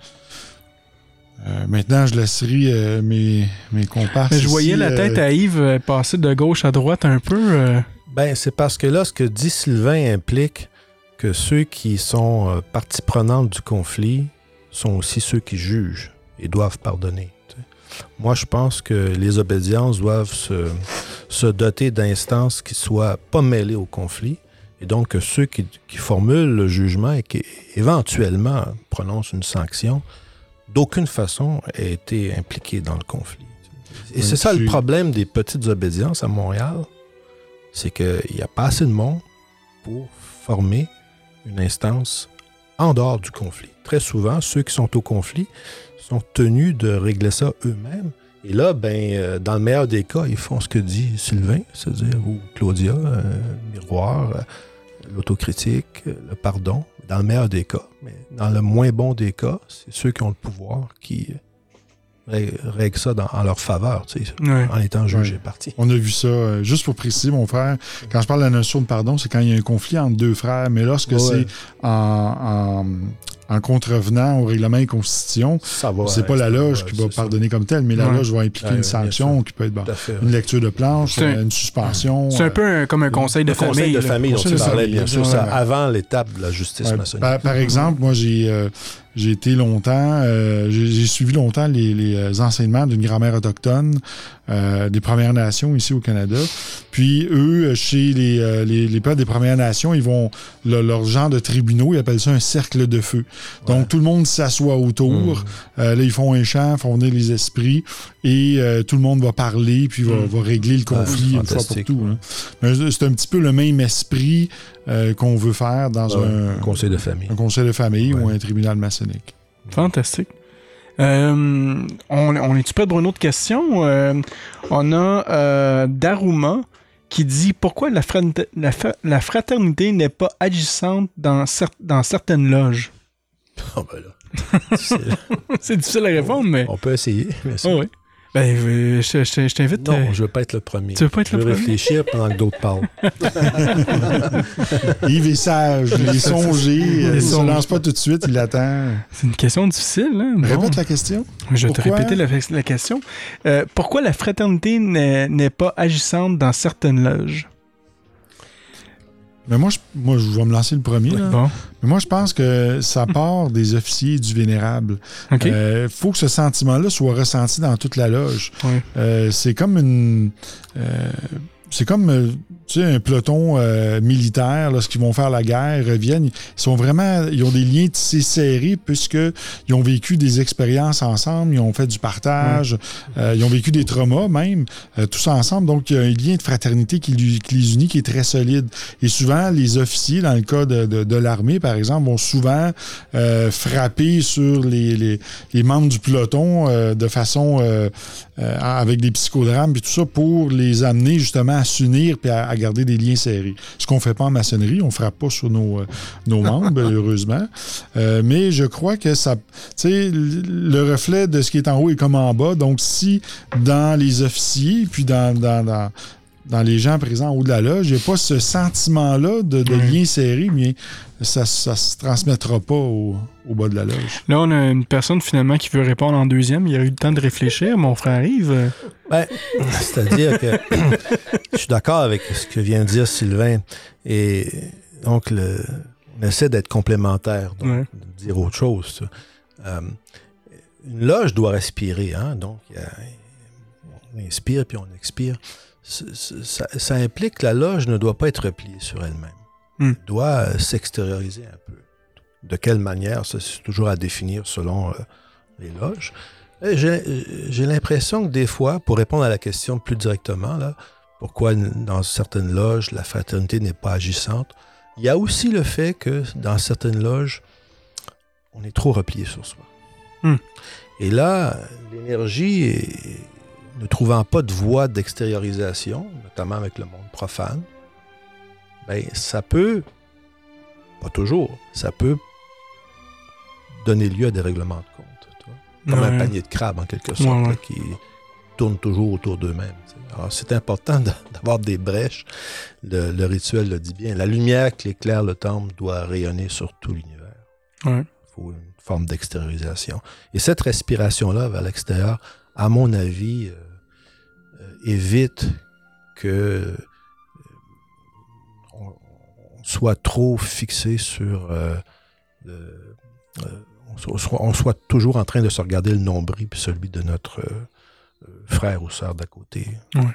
[SPEAKER 2] Euh, maintenant, je laisserai euh, mes, mes comparses.
[SPEAKER 1] Mais je voyais
[SPEAKER 2] ici,
[SPEAKER 1] la tête
[SPEAKER 2] euh,
[SPEAKER 1] à Yves passer de gauche à droite un peu. euh,
[SPEAKER 4] Ben, c'est parce que là, ce que dit Sylvain implique que ceux qui sont euh, partie prenante du conflit sont aussi ceux qui jugent et doivent pardonner. Moi, je pense que les obédiences doivent se, se doter d'instances qui soient pas mêlées au conflit et donc que ceux qui, qui formulent le jugement et qui éventuellement prononcent une sanction, d'aucune façon aient été impliqués dans le conflit. Et c'est ça le problème des petites obédiences à Montréal, c'est qu'il n'y a pas assez de monde pour former une instance en dehors du conflit. Très souvent, ceux qui sont au conflit sont tenus de régler ça eux-mêmes. Et là, ben, euh, dans le meilleur des cas, ils font ce que dit Sylvain, c'est-à-dire, ou Claudia, euh, miroir, euh, l'autocritique, euh, le pardon, dans le meilleur des cas. Mais dans le moins bon des cas, c'est ceux qui ont le pouvoir qui euh, rè- règlent ça dans- en leur faveur, tu sais,
[SPEAKER 1] ouais.
[SPEAKER 4] en étant jugé
[SPEAKER 2] Ouais.
[SPEAKER 4] parti.
[SPEAKER 2] On a vu ça. euh, juste pour préciser, mon frère, quand je parle de la notion de pardon, c'est quand il y a un conflit entre deux frères. Mais lorsque
[SPEAKER 4] Ouais.
[SPEAKER 2] c'est en, en, en contrevenant au règlement et constitution,
[SPEAKER 4] Ça va.
[SPEAKER 2] c'est pas la loge qui va pardonner comme telle, mais la
[SPEAKER 1] Ouais.
[SPEAKER 2] loge va impliquer
[SPEAKER 4] Ouais,
[SPEAKER 2] une sanction qui peut être une lecture de planche, une suspension.
[SPEAKER 1] C'est un
[SPEAKER 2] euh,
[SPEAKER 1] peu un- comme un conseil de
[SPEAKER 4] Le
[SPEAKER 1] famille.
[SPEAKER 4] conseil de famille dont tu
[SPEAKER 2] de
[SPEAKER 4] parlais, bien sûr,
[SPEAKER 2] ouais,
[SPEAKER 4] ça,
[SPEAKER 2] ouais.
[SPEAKER 4] avant l'étape de la justice
[SPEAKER 2] Ouais,
[SPEAKER 4] maçonnique.
[SPEAKER 2] par, par exemple, moi, j'ai euh, j'ai été longtemps, euh, j'ai j'ai suivi longtemps les, les, euh, enseignements d'une grand-mère autochtone euh, des Premières Nations ici au Canada. Puis eux, euh, chez les, euh, les, les peuples des Premières Nations, ils vont, le- leur genre de tribunaux, ils appellent ça un cercle de feu. Donc tout le monde s'assoit autour.
[SPEAKER 4] Mm.
[SPEAKER 2] Euh, là, ils font un chant, font venir les esprits et euh, tout le monde va parler puis va,
[SPEAKER 1] Mm.
[SPEAKER 2] va régler le conflit une fois pour tout.
[SPEAKER 4] ouais.
[SPEAKER 2] hein. C'est un petit peu le même esprit euh, qu'on veut faire dans
[SPEAKER 4] Ouais,
[SPEAKER 2] un,
[SPEAKER 4] un conseil de famille.
[SPEAKER 2] un conseil de famille
[SPEAKER 4] Ouais.
[SPEAKER 2] ou un tribunal maçonnique.
[SPEAKER 1] Fantastique. Euh, on, on est-tu prêt pour une autre question? Euh, on a euh, Daruma qui dit pourquoi la, fraternité n'est pas agissante dans, cer- dans certaines loges.
[SPEAKER 4] Ah, ben là. <laughs> <laughs>
[SPEAKER 1] C'est difficile à répondre, mais.
[SPEAKER 4] On peut essayer. c'est-
[SPEAKER 1] Oh, oui. Ben, euh, je, je- je t'invite.
[SPEAKER 4] Non,
[SPEAKER 1] euh,
[SPEAKER 4] je veux pas être le premier.
[SPEAKER 1] Tu veux pas être
[SPEAKER 4] je
[SPEAKER 1] le
[SPEAKER 4] veux
[SPEAKER 1] premier?
[SPEAKER 4] réfléchir pendant que d'autres parlent. <laughs>
[SPEAKER 2] Yves est sage, il est songé, il ne se
[SPEAKER 1] songé.
[SPEAKER 2] lance pas tout de suite, il attend.
[SPEAKER 1] C'est une question difficile, hein? Bon.
[SPEAKER 2] Répète la question.
[SPEAKER 1] Je vais te
[SPEAKER 2] Pourquoi?
[SPEAKER 1] répéter la, la question. Euh, pourquoi la fraternité n'est pas agissante dans certaines loges?
[SPEAKER 2] Mais moi, je, moi, je vais me lancer le premier. là.
[SPEAKER 1] Bon,
[SPEAKER 2] Mais moi, je pense que ça <laughs> part des officiers du vénérable. Il faut que ce sentiment-là soit ressenti dans toute la loge. Euh, c'est comme une. euh, c'est comme euh, tu sais, un peloton euh, militaire, lorsqu'ils vont faire la guerre, ils reviennent, ils sont vraiment, ils ont des liens tissés serrés puisqu'ils ont vécu des expériences ensemble, ils ont fait du partage, euh, ils ont vécu des traumas même, euh, tous ensemble. Donc, il y a un lien de fraternité qui, qui les unit qui est très solide. Et souvent, les officiers, dans le cas de, de- de l'armée, par exemple, vont souvent euh, frapper sur les, les- les membres du peloton euh, de façon euh, euh, avec des psychodrames et tout ça pour les amener justement à s'unir puis à, à garder des liens serrés. Ce qu'on fait pas en maçonnerie, on frappe pas sur nos, euh, nos membres, <laughs> heureusement. Euh, mais je crois que ça, tu sais, le reflet de ce qui est en haut est comme en bas. Donc, si dans les officiers, puis dans, dans, dans, dans les gens présents en haut de la loge, il n'y a pas ce sentiment-là de, lien serré, mais ça ne se transmettra pas au, au bas de la loge.
[SPEAKER 1] Là, on a une personne finalement qui veut répondre en deuxième. Il a eu le temps de réfléchir. Mon frère arrive.
[SPEAKER 4] Ben, C'est-à-dire que <coughs> je suis d'accord avec ce que vient de dire Sylvain. Et donc, le, on essaie d'être complémentaire, donc
[SPEAKER 1] Ouais.
[SPEAKER 4] de dire autre chose. Euh, une loge doit respirer. Hein? Donc, y on inspire puis on expire. Ça, ça implique que la loge ne doit pas être repliée sur elle-même.
[SPEAKER 1] Hmm.
[SPEAKER 4] Elle doit euh, s'extérioriser un peu. De quelle manière, ça, c'est toujours à définir selon euh, les loges. J'ai l'impression que des fois, pour répondre à la question plus directement, là, pourquoi dans certaines loges la fraternité n'est pas agissante, il y a aussi le fait que dans certaines loges, on est trop replié sur soi.
[SPEAKER 1] Hmm.
[SPEAKER 4] Et là, l'énergie, est- ne trouvant pas de voie d'extériorisation, notamment avec le monde profane, ben, ça peut, pas toujours, ça peut donner lieu à des règlements de compte. Comme un panier de crabes, en quelque sorte,
[SPEAKER 1] Ouais, ouais.
[SPEAKER 4] là, qui tourne toujours autour d'eux-mêmes. Alors, c'est important <laughs> d'avoir des brèches. Le, le rituel le dit bien. La lumière qui éclaire le temple doit rayonner sur tout l'univers. Il faut une forme d'extériorisation. Et cette respiration-là vers l'extérieur, à mon avis, euh, évite que euh, on, soit trop fixé sur... euh, euh, on, soit- toujours en train de se regarder le nombril puis celui de notre frère ou sœur d'à côté.
[SPEAKER 1] Bon,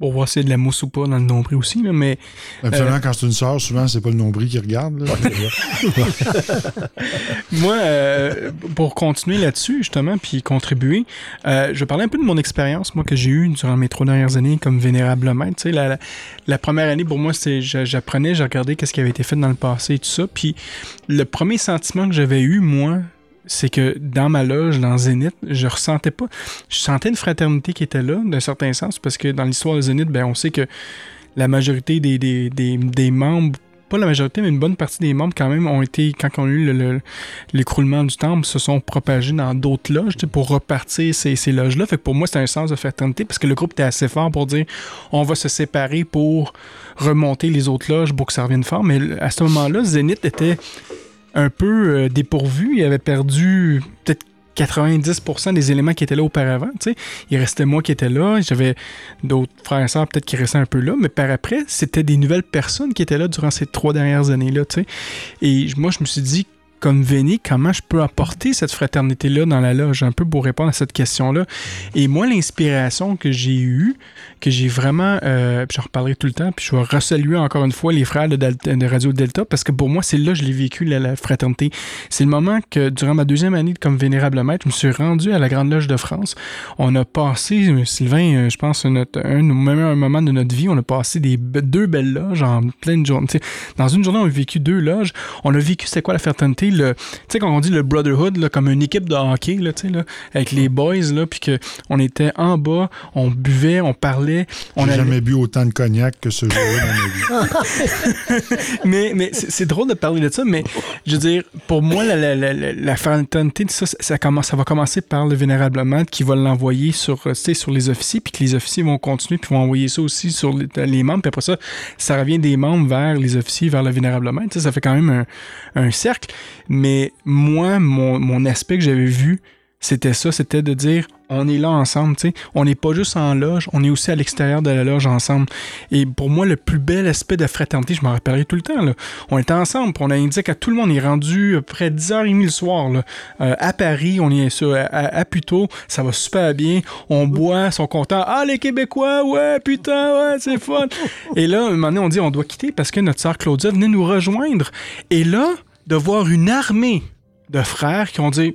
[SPEAKER 1] on va essayer de la mousse ou pas dans le nombril aussi, là, mais
[SPEAKER 2] Absolument, quand c'est une sœur, souvent, c'est pas le nombril qui regarde. là. <laughs>
[SPEAKER 1] Moi, euh, pour continuer là-dessus, justement, puis contribuer, euh, je vais parler un peu de mon expérience, moi, que j'ai eue durant mes trois dernières années comme vénérable maître. La, la, la première année, pour moi, c'était j'a- j'apprenais, je regardais qu'est-ce qui avait été fait dans le passé et tout ça. Puis le premier sentiment que j'avais eu, moi, c'est que dans ma loge, dans Zénith, je ressentais pas. Je sentais une fraternité qui était là, d'un certain sens, parce que dans l'histoire de Zénith, ben, on sait que la majorité des, des, des, membres, pas la majorité, mais une bonne partie des membres, quand même, ont été, quand on a eu le- le, l'écroulement du temple se sont propagés dans d'autres loges pour repartir ces, ces loges-là. Fait que pour moi, c'était un sens de fraternité parce que le groupe était assez fort pour dire on va se séparer pour remonter les autres loges pour que ça revienne fort. Mais à ce moment-là, Zénith était un peu euh, dépourvu. Il avait perdu peut-être 90% des éléments qui étaient là auparavant. Il restait moi qui étais là, j'avais d'autres frères et sœurs peut-être qui restaient un peu là, mais par après, c'était des nouvelles personnes qui étaient là durant ces trois dernières années-là. Et moi, je me suis dit, comme Véné, comment je peux apporter cette fraternité-là dans la loge, un peu pour répondre à cette question-là. Et moi, l'inspiration que j'ai eue, que j'ai vraiment, euh, puis j'en reparlerai tout le temps, puis je vais resaluer encore une fois les frères de, Radio Delta, parce que pour moi, c'est là que je l'ai vécu, la, fraternité. C'est le moment que, durant ma deuxième année comme vénérable maître, je me suis rendu à la Grande Loge de France. On a passé, euh, Sylvain, euh, je pense, notre, un, même un moment de notre vie, on a passé des, deux belles loges en pleine journée. Dans une journée, on a vécu deux loges. On a vécu c'est quoi la fraternité, le. Tu sais, quand on dit le brotherhood, là, comme une équipe de hockey, là, tu sais, là, avec les boys, là, puis qu'on était en bas, on buvait, on parlait. On
[SPEAKER 2] J'ai
[SPEAKER 1] allait-
[SPEAKER 2] jamais bu autant de cognac que ce jour-là dans ma vie. <laughs>
[SPEAKER 1] mais mais c'est drôle de parler de ça, mais je veux dire, pour moi, la, la, la, la- fraternité, ça, ça, commence, ça va commencer par le vénérable maître qui va l'envoyer sur, euh, sur les officiers, puis que les officiers vont continuer, puis vont envoyer ça aussi sur les, les membres, puis après ça, ça revient des membres vers les officiers, vers le vénérable maître. Ça fait quand même un, un cercle. Mais moi, mon, aspect que j'avais vu, c'était ça, c'était de dire on est là ensemble, tu sais. On n'est pas juste en loge, on est aussi à l'extérieur de la loge ensemble. Et pour moi, le plus bel aspect de fraternité, je m'en rappellerai tout le temps, là. On était ensemble, on a indiqué à tout le monde, on est rendu à peu près 10h30 le soir, là. Euh, à Paris, on est sur, à, ça va super bien. On boit, ils sont contents. Ah, les Québécois, ouais, putain, ouais, c'est fun. Et là, un moment donné, on dit on doit quitter parce que notre sœur Claudia venait nous rejoindre. Et là, de voir une armée de frères qui ont dit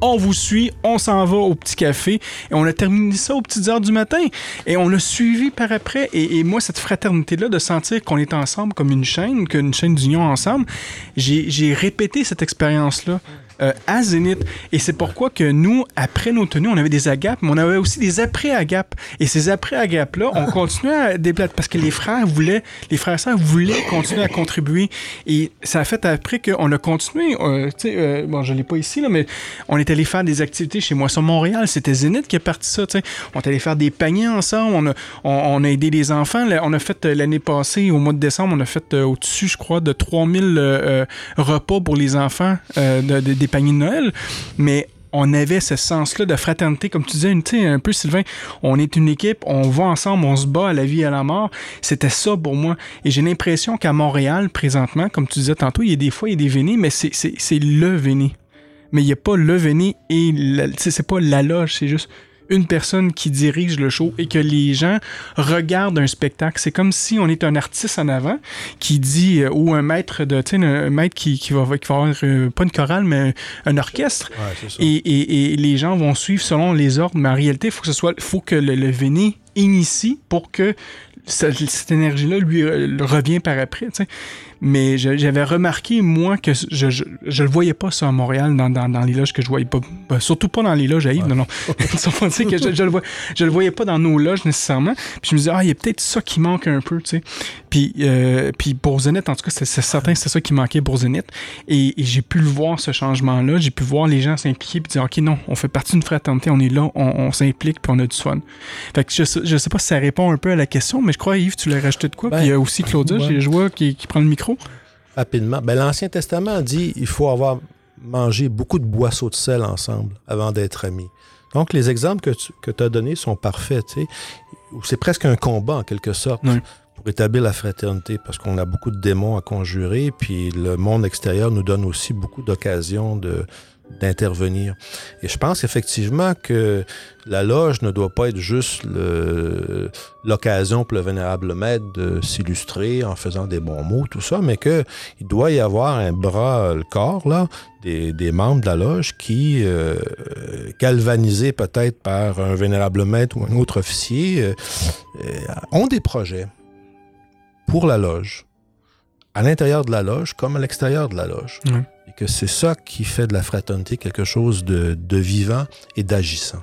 [SPEAKER 1] on vous suit, on s'en va au petit café. Et on a terminé ça aux petites heures du matin. Et on a suivi par après. Et, et moi, cette fraternité-là, de sentir qu'on est ensemble comme une chaîne, qu'une chaîne d'union ensemble, j'ai j'ai répété cette expérience-là. Euh, à Zénith. Et c'est pourquoi que nous, après nos tenues, on avait des agapes, mais on avait aussi des après-agapes. Et ces après-agapes-là, on <laughs> continuait à déplacer parce que les frères voulaient, les frères et sœurs voulaient continuer à contribuer. Et ça a fait après qu'on a continué. euh, euh, bon, je l'ai pas ici, là, mais on est allé faire des activités chez moi sur Montréal. C'était Zénith qui a parti ça. On est allé faire des paniers ensemble. On a, on, on a aidé les enfants. Là, On a fait euh, l'année passée, au mois de décembre, on a fait euh, au-dessus, je crois, de 3000 euh, euh, repas pour les enfants de- de- des paniers de Noël. Mais on avait ce sens-là de fraternité, comme tu disais, une- un peu Sylvain, on est une équipe, on va ensemble, on se bat à la vie et à la mort. C'était ça pour moi. Et j'ai l'impression qu'à Montréal, présentement, comme tu disais tantôt, il y a des fois, il y a des vénés, mais c'est- le véné. Mais il n'y a pas le véné et c'est pas la loge, c'est juste une personne qui dirige le show et que les gens regardent un spectacle. C'est comme si on est un artiste en avant qui dit, euh, ou un maître de, tu sais, un maître qui, qui, va, qui va avoir, euh, pas une chorale, mais un, orchestre.
[SPEAKER 4] Ouais.
[SPEAKER 1] Et, et- et les gens vont suivre selon les ordres, mais en réalité, il faut que ce soit, faut que le, le Véné initie pour que ce- cette énergie-là lui euh, revient par après. Mais j'avais remarqué, moi, que je, je, je le voyais pas ça à Montréal, dans, dans, dans les loges que je voyais pas. ben, surtout pas dans les loges à Yves, non, non. <laughs> Que je, je, le je le voyais pas dans nos loges nécessairement. Puis je me disais, ah, il y a peut-être ça qui manque un peu, tu sais. Puis, euh, puis pour Zenith, en tout cas, c'est certain que c'est ça qui manquait pour Zenith. Et, et j'ai pu le voir, ce changement-là. J'ai pu voir les gens s'impliquer puis dire, OK, non, on fait partie d'une fraternité, on est là, on, on s'implique puis on a du fun. Fait que je, je sais pas si ça répond un peu à la question, mais je crois, Yves, tu l'as rajouté de quoi?
[SPEAKER 4] Ben,
[SPEAKER 1] puis il y a aussi Claudia,
[SPEAKER 4] ouais.
[SPEAKER 1] j'ai- je vois, qui, qui prend le micro.
[SPEAKER 4] Rapidement. Ben, L'Ancien Testament dit il faut avoir mangé beaucoup de boisseaux de sel ensemble avant d'être amis. Donc, les exemples que tu as donnés sont parfaits. C'est presque un combat, en quelque sorte,
[SPEAKER 1] Oui.
[SPEAKER 4] pour établir la fraternité, parce qu'on a beaucoup de démons à conjurer, puis le monde extérieur nous donne aussi beaucoup d'occasions de d'intervenir. Et je pense effectivement que la loge ne doit pas être juste l'occasion pour le vénérable maître de s'illustrer en faisant des bons mots, tout ça, mais que il doit y avoir un bras, le corps, là, des, membres de la loge qui, euh, galvanisés peut-être par un vénérable maître ou un autre officier, euh, ont des projets pour la loge, à l'intérieur de la loge comme à l'extérieur de la loge. Que c'est ça qui fait de la fraternité quelque chose de, de vivant et d'agissant.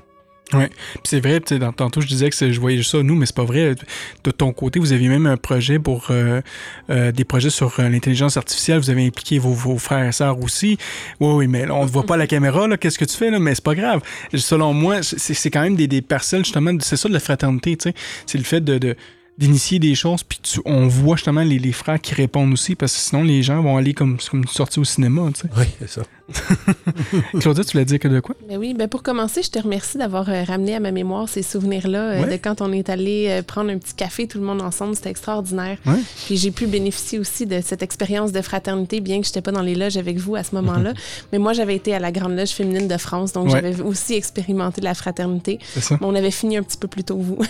[SPEAKER 1] Puis c'est vrai, tantôt je disais que je voyais ça, nous, mais c'est pas vrai. De ton côté, vous aviez même un projet pour euh, euh, des projets sur euh, l'intelligence artificielle. Vous avez impliqué vos, frères et sœurs aussi. Oui, oui, mais là, on ne voit pas à la caméra, qu'est-ce que tu fais, là, mais c'est pas grave. Selon moi, c'est quand même des, des parcelles, justement, c'est ça de la fraternité, tu sais. C'est le fait de- d'initier des choses puis tu- on voit justement les, les frères qui répondent aussi parce que sinon les gens vont aller comme, comme une sortie au cinéma tu sais.
[SPEAKER 4] Oui, c'est ça. <laughs>
[SPEAKER 1] Claudia tu voulais dire que de quoi?
[SPEAKER 3] Ben oui, ben pour commencer, je te remercie d'avoir euh, ramené à ma mémoire ces souvenirs-là euh,
[SPEAKER 1] Ouais.
[SPEAKER 3] de quand on est allé euh, prendre un petit café tout le monde ensemble, c'était extraordinaire.
[SPEAKER 1] Ouais.
[SPEAKER 3] Puis j'ai pu bénéficier aussi de cette expérience de fraternité, bien que je n'étais pas dans les loges avec vous à ce moment-là. <laughs> Mais moi, j'avais été à la Grande Loge féminine de France, donc
[SPEAKER 1] Ouais.
[SPEAKER 3] j'avais aussi expérimenté la fraternité.
[SPEAKER 1] c'est ça
[SPEAKER 3] Mais on avait fini un petit peu plus tôt que vous. <laughs>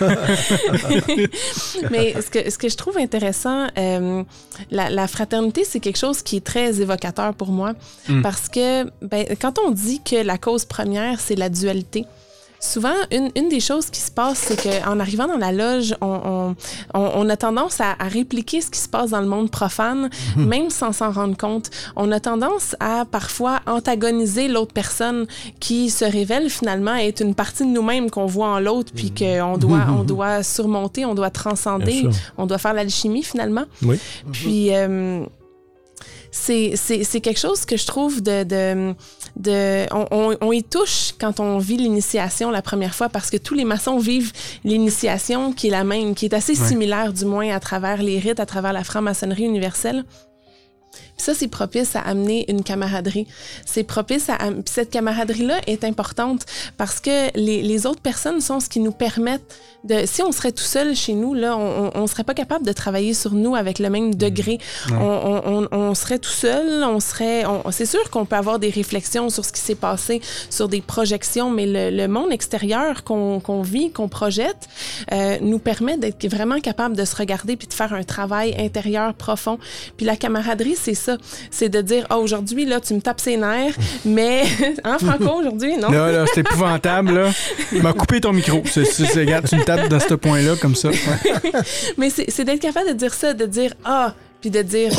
[SPEAKER 4] Ah,
[SPEAKER 3] Mais ce que, ce que je trouve intéressant, la, la fraternité, c'est quelque chose qui est très évocateur pour moi.
[SPEAKER 1] Mm.
[SPEAKER 3] Parce que ben, quand on dit que la cause première, c'est la dualité, souvent, une, une des choses qui se passe, c'est qu'en arrivant dans la loge, on, on, on a tendance à, à, répliquer ce qui se passe dans le monde profane,
[SPEAKER 1] Mhm.
[SPEAKER 3] même sans s'en rendre compte. On a tendance à parfois antagoniser l'autre personne qui se révèle finalement être une partie de nous-mêmes qu'on voit en l'autre, puis qu'on doit, on <laughs> doit surmonter, on doit transcender, on doit faire l'alchimie finalement.
[SPEAKER 4] Oui.
[SPEAKER 3] Puis, euh, c'est c'est- c'est quelque chose que je trouve de... de, de on, on- on y touche quand on vit l'initiation la première fois parce que tous les maçons vivent l'initiation qui est la même, qui est assez similaire du moins à travers les rites, à travers la franc-maçonnerie universelle. Puis ça, c'est propice à amener une camaraderie. C'est propice à... Puis cette camaraderie-là est importante parce que les, les autres personnes sont ce qui nous permettent de... Si on serait tout seul chez nous, là, on, on serait pas capable de travailler sur nous avec le même degré. On, on- on- on serait tout seul, on serait... on- C'est sûr qu'on peut avoir des réflexions sur ce qui s'est passé, sur des projections, mais le, le monde extérieur qu'on qu'on vit, qu'on projette, euh, nous permet d'être vraiment capable de se regarder puis de faire un travail intérieur profond. Puis la camaraderie, c'est ça. C'est de dire, ah, aujourd'hui, là, tu me tapes ses nerfs, mais... <laughs> hein, Franco, aujourd'hui, non?
[SPEAKER 1] Là, là, c'est épouvantable, là. Il <laughs> m'a coupé ton micro. C'est, regarde, tu me tapes dans ce point-là, comme ça. <laughs>
[SPEAKER 3] Mais c'est c'est d'être capable de dire ça, de dire ah, puis de dire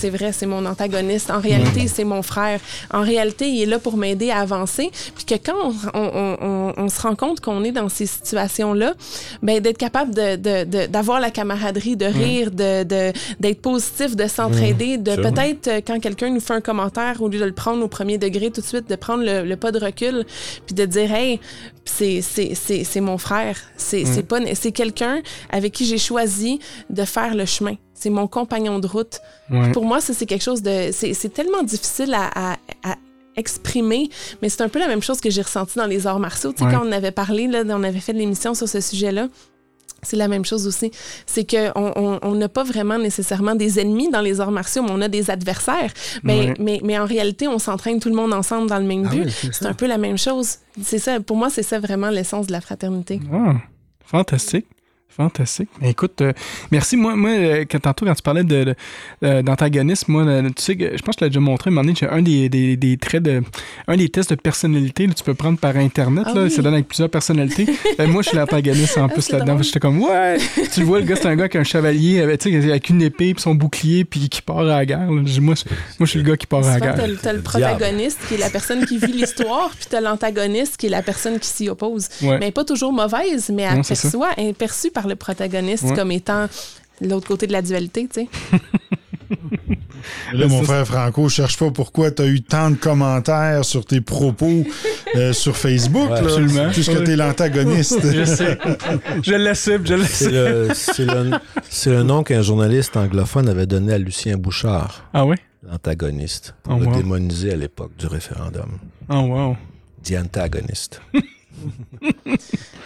[SPEAKER 3] c'est vrai, c'est mon antagoniste. En réalité, c'est mon frère. En réalité, il est là pour m'aider à avancer. Puis que quand on, on- on- on se rend compte qu'on est dans ces situations-là, ben d'être capable de- de- de- d'avoir la camaraderie, de rire, de de- d'être positif, de s'entraider, de peut-être euh, quand quelqu'un nous fait un commentaire, au lieu de le prendre au premier degré tout de suite, de prendre le, le pas de recul, puis de dire hey, c'est mon frère, c'est c'est pas c'est quelqu'un avec qui j'ai choisi de faire le chemin. C'est mon compagnon de route.
[SPEAKER 1] Ouais.
[SPEAKER 3] Pour moi, ça c'est quelque chose de c'est tellement difficile à, à- à exprimer, mais c'est un peu la même chose que j'ai ressenti dans les arts martiaux. Tu sais,
[SPEAKER 1] Ouais.
[SPEAKER 3] quand on avait parlé, là, on avait fait de l'émission sur ce sujet-là. C'est la même chose aussi. C'est qu'on on, on n'a pas vraiment nécessairement des ennemis dans les arts martiaux, mais on a des adversaires. Mais,
[SPEAKER 1] Ouais.
[SPEAKER 3] mais, mais en réalité, on s'entraîne tout le monde ensemble dans le même
[SPEAKER 5] Ah
[SPEAKER 3] but.
[SPEAKER 5] oui, c'est
[SPEAKER 3] un peu la même chose. C'est ça. Pour moi, c'est ça vraiment l'essence de la fraternité.
[SPEAKER 1] Ah, fantastique. Fantastique. Mais écoute, euh, merci. Moi, moi euh, quand, tantôt, quand tu parlais de, de- euh, d'antagonisme, moi, euh, tu sais, que je pense que je l'ai déjà montré, à un des, des, des traits de. Un des tests de personnalité, là, tu peux prendre par Internet,
[SPEAKER 3] Ah
[SPEAKER 1] là,
[SPEAKER 3] oui.
[SPEAKER 1] ça donne avec plusieurs personnalités. <laughs> Euh, moi, je suis l'antagoniste en
[SPEAKER 3] Ah,
[SPEAKER 1] plus là-dedans. J'étais comme, ouais! tu le vois, le gars, c'est un gars avec un chevalier, avec, tu sais, avec une épée, puis son bouclier, puis qui part à la guerre. Moi, je- moi, je suis le gars qui part à la guerre.
[SPEAKER 3] t'as, le- t'as le protagoniste qui est la personne qui vit l'histoire, puis t'as l'antagoniste qui est la personne qui s'y oppose.
[SPEAKER 1] Ouais.
[SPEAKER 3] Mais pas toujours mauvaise, mais
[SPEAKER 1] ça.
[SPEAKER 3] aperçoit, perçue par le protagoniste
[SPEAKER 1] Ouais.
[SPEAKER 3] comme étant l'autre côté de la dualité, tu sais.
[SPEAKER 2] Là, mon frère Franco, je cherche pas pourquoi tu as eu tant de commentaires sur tes propos euh, sur Facebook.
[SPEAKER 4] Ouais,
[SPEAKER 2] là,
[SPEAKER 1] absolument.
[SPEAKER 2] Puisque
[SPEAKER 1] Ouais.
[SPEAKER 2] tu es l'antagoniste.
[SPEAKER 1] Je sais. je je le
[SPEAKER 4] C'est
[SPEAKER 1] sais.
[SPEAKER 4] le, nom qu'un journaliste anglophone avait donné à Lucien Bouchard,
[SPEAKER 1] Ah ouais?
[SPEAKER 4] l'antagoniste, pour
[SPEAKER 1] Oh,
[SPEAKER 4] le
[SPEAKER 1] wow.
[SPEAKER 4] démoniser à l'époque du référendum.
[SPEAKER 1] Oh wow.
[SPEAKER 4] The antagonist. <laughs> <laughs>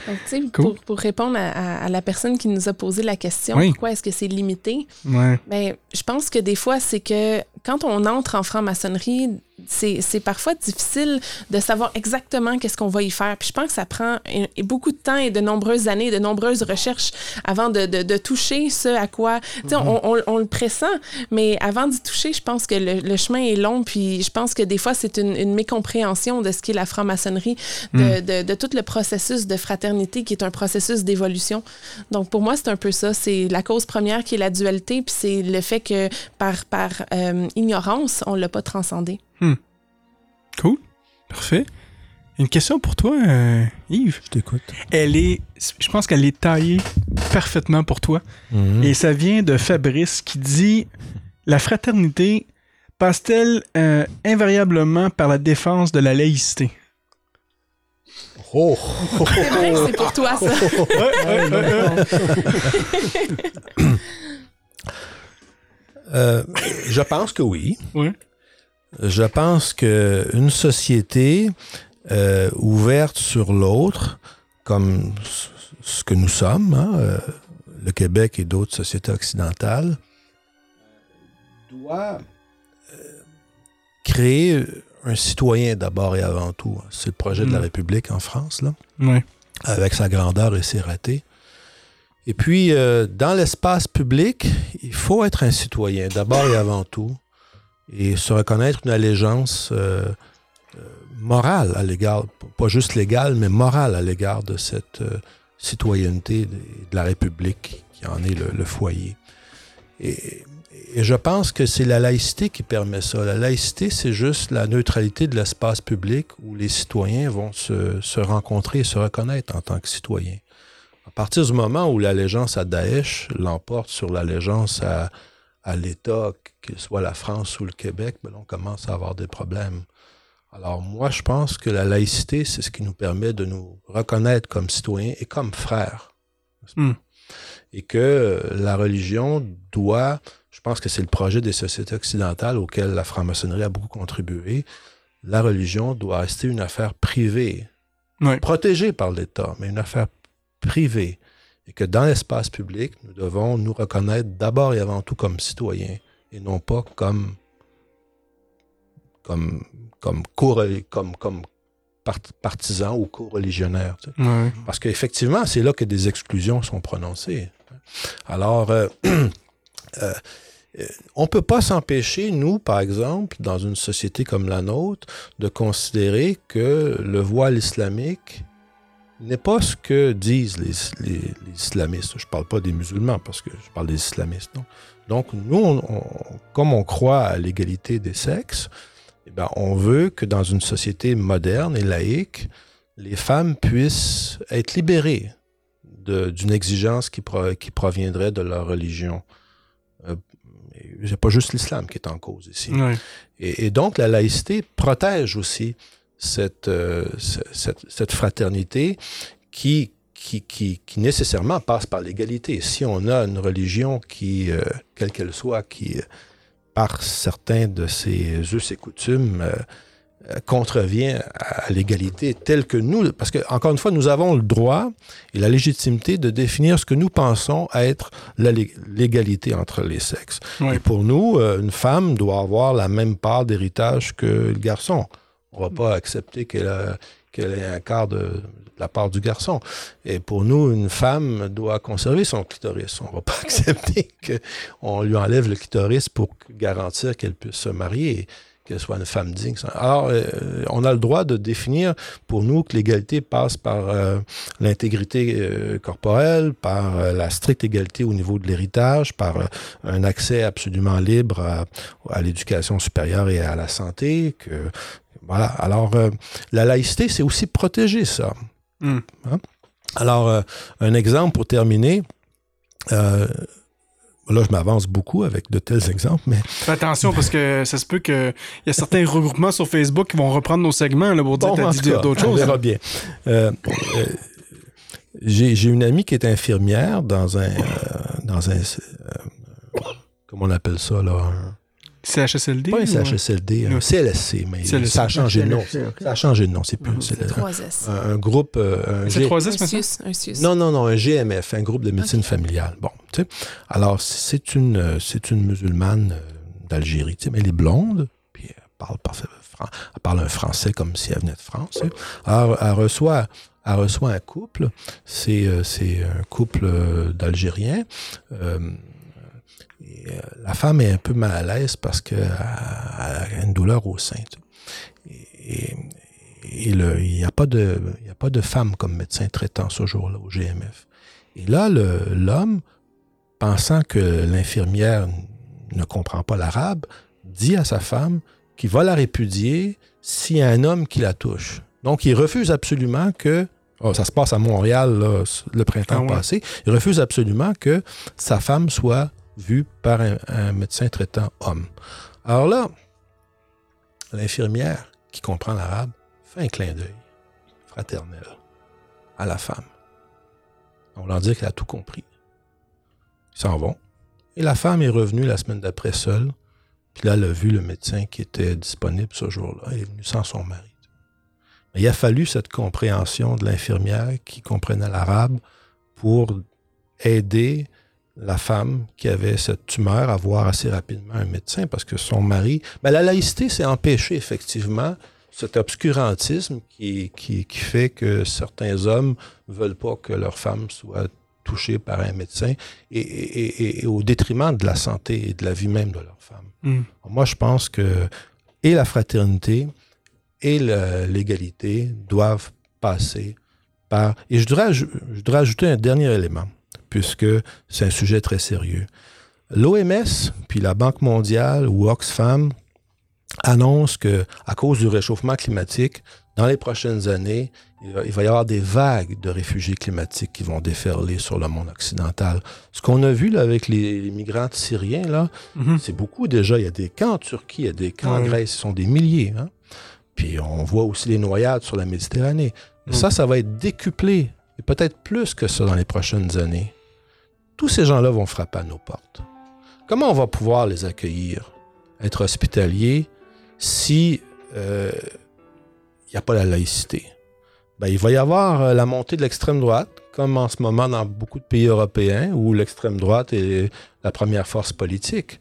[SPEAKER 3] Donc,
[SPEAKER 1] Cool.
[SPEAKER 3] pour, pour répondre à, à- à la personne qui nous a posé la question,
[SPEAKER 1] Oui.
[SPEAKER 3] pourquoi est-ce que c'est limité?
[SPEAKER 1] Ouais.
[SPEAKER 3] Ben, je pense que des fois, c'est que quand on entre en franc-maçonnerie, c'est c'est parfois difficile de savoir exactement qu'est-ce qu'on va y faire. Puis je pense que ça prend un- beaucoup de temps et de nombreuses années, de nombreuses recherches avant de, de- de toucher ce à quoi... Tu sais, on, on- on le pressent, mais avant d'y toucher, je pense que le, le chemin est long. Puis je pense que des fois, c'est une, une mécompréhension de ce qu'est la franc-maçonnerie, de, de- de tout le processus de fraternité qui est un processus d'évolution. Donc pour moi, c'est un peu ça. C'est la cause première qui est la dualité, puis c'est le fait que par, par euh, ignorance, on l'a pas transcendé.
[SPEAKER 1] Cool. Parfait. Une question pour toi, euh, Yves.
[SPEAKER 4] Je t'écoute.
[SPEAKER 1] Elle est, je pense qu'elle est taillée parfaitement pour toi.
[SPEAKER 4] Mhm.
[SPEAKER 1] Et ça vient de Fabrice qui dit La fraternité passe-t-elle euh, invariablement par la défense de la laïcité?
[SPEAKER 4] Oh!
[SPEAKER 3] C'est vrai que c'est pour toi, ça.
[SPEAKER 4] Euh, je pense que oui.
[SPEAKER 1] Ouais.
[SPEAKER 4] Je pense que une société euh, ouverte sur l'autre, comme ce que nous sommes, hein, euh, le Québec et d'autres sociétés occidentales, doit euh, créer un citoyen d'abord et avant tout. C'est le projet de la
[SPEAKER 1] Mm.
[SPEAKER 4] République en France, là
[SPEAKER 1] Ouais.
[SPEAKER 4] avec sa grandeur et ses ratés. Et puis, dans l'espace public, il faut être un citoyen, d'abord et avant tout, et se reconnaître une allégeance euh, morale à l'égard, pas juste légale, mais morale à l'égard de cette citoyenneté de, la République qui en est le, foyer. Et, je pense que c'est la laïcité qui permet ça. La laïcité, c'est juste la neutralité de l'espace public où les citoyens vont se, se, rencontrer et se reconnaître en tant que citoyens. À partir du moment où l'allégeance à Daesh l'emporte sur l'allégeance à, à l'État, qu'il soit la France ou le Québec, ben, on commence à avoir des problèmes. Alors moi, je pense que la laïcité, c'est ce qui nous permet de nous reconnaître comme citoyens et comme frères. Hmm. Et que la religion doit, je pense que c'est le projet des sociétés occidentales auquel la franc-maçonnerie a beaucoup contribué, la religion doit rester une affaire privée, protégée par l'État, mais une affaire privée. Et que dans l'espace public, nous devons nous reconnaître d'abord et avant tout comme citoyens et non pas comme comme comme, comme, comme partisans ou co-religionnaires. Parce qu'effectivement, c'est là que des exclusions sont prononcées. Alors, <clears throat> euh, euh, on ne peut pas s'empêcher, nous, par exemple, dans une société comme la nôtre, de considérer que le voile islamique n'est pas ce que disent les, islamistes. Je ne parle pas des musulmans parce que je parle des islamistes. Donc, nous, comme on croit à l'égalité des sexes, eh ben, on veut que dans une société moderne et laïque, les femmes puissent être libérées d'une exigence qui, qui, proviendrait de leur religion. Euh, c'est pas juste l'islam qui est en cause ici. Et, donc, la laïcité protège aussi cette, euh, cette, cette, fraternité qui, qui, qui, qui, nécessairement passe par l'égalité. Si on a une religion qui, euh, quelle qu'elle soit, qui par certains de ses us et coutumes, euh, euh, contrevient à l'égalité telle que nous, parce que, encore une fois, nous avons le droit et la légitimité de définir ce que nous pensons être l'égalité entre les sexes. Et pour nous, euh, une femme doit avoir la même part d'héritage que le garçon. On ne va pas accepter qu'elle ait un quart de, la part du garçon. Et pour nous, une femme doit conserver son clitoris. On ne va pas <laughs> accepter qu'on lui enlève le clitoris pour garantir qu'elle puisse se marier qu'elle soit une femme digne. Alors, euh, on a le droit de définir pour nous que l'égalité passe par euh, l'intégrité euh, corporelle, par la stricte égalité au niveau de l'héritage, par un accès absolument libre à, à l'éducation supérieure et à la santé. Que, voilà. Alors, la laïcité, c'est aussi protéger ça. Hmm. Hein? Alors, euh, un exemple pour terminer. Euh, là, je m'avance beaucoup avec de tels exemples, mais...
[SPEAKER 1] Fais attention, parce que ça se peut qu'il y a certains regroupements sur Facebook qui vont reprendre nos segments là, pour dire, d'autres choses.
[SPEAKER 4] On verra bien. Euh, j'ai une amie qui est infirmière dans un... dans un comment on appelle ça, là?
[SPEAKER 1] CHSLD?
[SPEAKER 4] Pas un CHSLD, un CLSC, mais ça a changé de nom. Ça a changé de nom, c'est plus. C'est
[SPEAKER 3] 3S.
[SPEAKER 4] Un, groupe. Euh,
[SPEAKER 1] c'est 3S
[SPEAKER 3] un.
[SPEAKER 4] Non, non, non, un GMF, un groupe de médecine familiale. Bon, tu sais. Alors, c'est une, euh, c'est une musulmane euh, d'Algérie, tu sais, mais elle est blonde, puis elle parle parfait, elle parle un français comme si elle venait de France. Alors, elle reçoit elle reçoit un couple, c'est un couple d'Algériens. Euh, la femme est un peu mal à l'aise parce qu'elle a une douleur au sein. Et, il n'y a, pas de, a pas de femme comme médecin traitant ce jour-là au GMF. Et là, l'homme, pensant que l'infirmière ne comprend pas l'arabe, dit à sa femme qu'il va la répudier s'il y a un homme qui la touche. Donc, il refuse absolument que oh, ça se passe à Montréal le printemps ah passé. Il refuse absolument que sa femme soit vu par un, médecin traitant homme. Alors là, l'infirmière qui comprend l'arabe fait un clin d'œil fraternel à la femme. On leur dit qu'elle a tout compris. Ils s'en vont. Et la femme est revenue la semaine d'après seule. Puis là, elle a vu le médecin qui était disponible ce jour-là. Elle est venue sans son mari. Il a fallu cette compréhension de l'infirmière qui comprenait l'arabe pour aider la femme qui avait cette tumeur à voir assez rapidement un médecin parce que son mari. Ben, la laïcité, c'est empêcher effectivement cet obscurantisme qui, qui, fait que certains hommes ne veulent pas que leur femme soit touchée par un médecin et, au détriment de la santé et de la vie même de leur femme. Hmm. Moi, je pense que et la fraternité et l'égalité doivent passer par... Et je voudrais, je voudrais ajouter un dernier élément, puisque c'est un sujet très sérieux. L'OMS, puis la Banque mondiale ou Oxfam annoncent que à cause du réchauffement climatique, dans les prochaines années, il va- y avoir des vagues de réfugiés climatiques qui vont déferler sur le monde occidental. Ce qu'on a vu là, avec les, les migrants syriens, là,
[SPEAKER 1] Mhm.
[SPEAKER 4] c'est beaucoup déjà. Il y a des camps en Turquie, il y a des camps en. Grèce, ce sont des milliers. hein. Puis on voit aussi les noyades sur la Méditerranée.
[SPEAKER 1] Mm.
[SPEAKER 4] Ça, ça va être décuplé, et peut-être plus que ça dans les prochaines années. Tous ces gens-là vont frapper à nos portes. Comment on va pouvoir les accueillir, être hospitaliers, si euh, il n'y a pas la laïcité? Ben, il va y avoir euh, la montée de l'extrême droite, comme en ce moment dans beaucoup de pays européens, où l'extrême droite est la première force politique.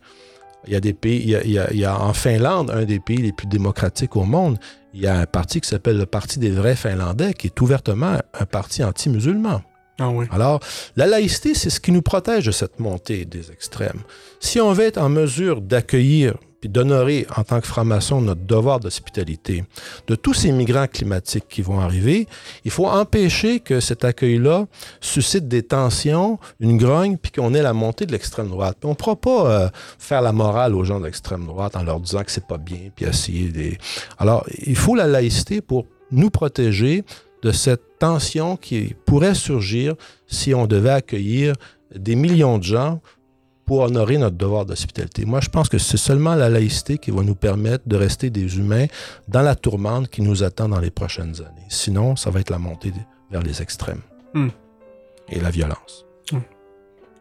[SPEAKER 4] Il y a des pays, y il y il y a en Finlande, un des pays les plus démocratiques au monde, il y a un parti qui s'appelle le Parti des vrais Finlandais, qui est ouvertement un parti anti-musulman.
[SPEAKER 1] Ah.
[SPEAKER 4] Alors, la laïcité, c'est ce qui nous protège de cette montée des extrêmes. Si on veut être en mesure d'accueillir puis d'honorer en tant que franc-maçon notre devoir d'hospitalité de tous ces migrants climatiques qui vont arriver, il faut empêcher que cet accueil-là suscite des tensions, une grogne, puis qu'on ait la montée de l'extrême droite. On ne pourra pas euh, faire la morale aux gens de l'extrême droite en leur disant que c'est pas bien, puis essayer des... Alors, il faut la laïcité pour nous protéger de cette tension qui pourrait surgir si on devait accueillir des millions de gens pour honorer notre devoir d'hospitalité. Moi, je pense que c'est seulement la laïcité qui va nous permettre de rester des humains dans la tourmente qui nous attend dans les prochaines années. Sinon, ça va être la montée vers les extrêmes
[SPEAKER 1] Hmm.
[SPEAKER 4] et la violence.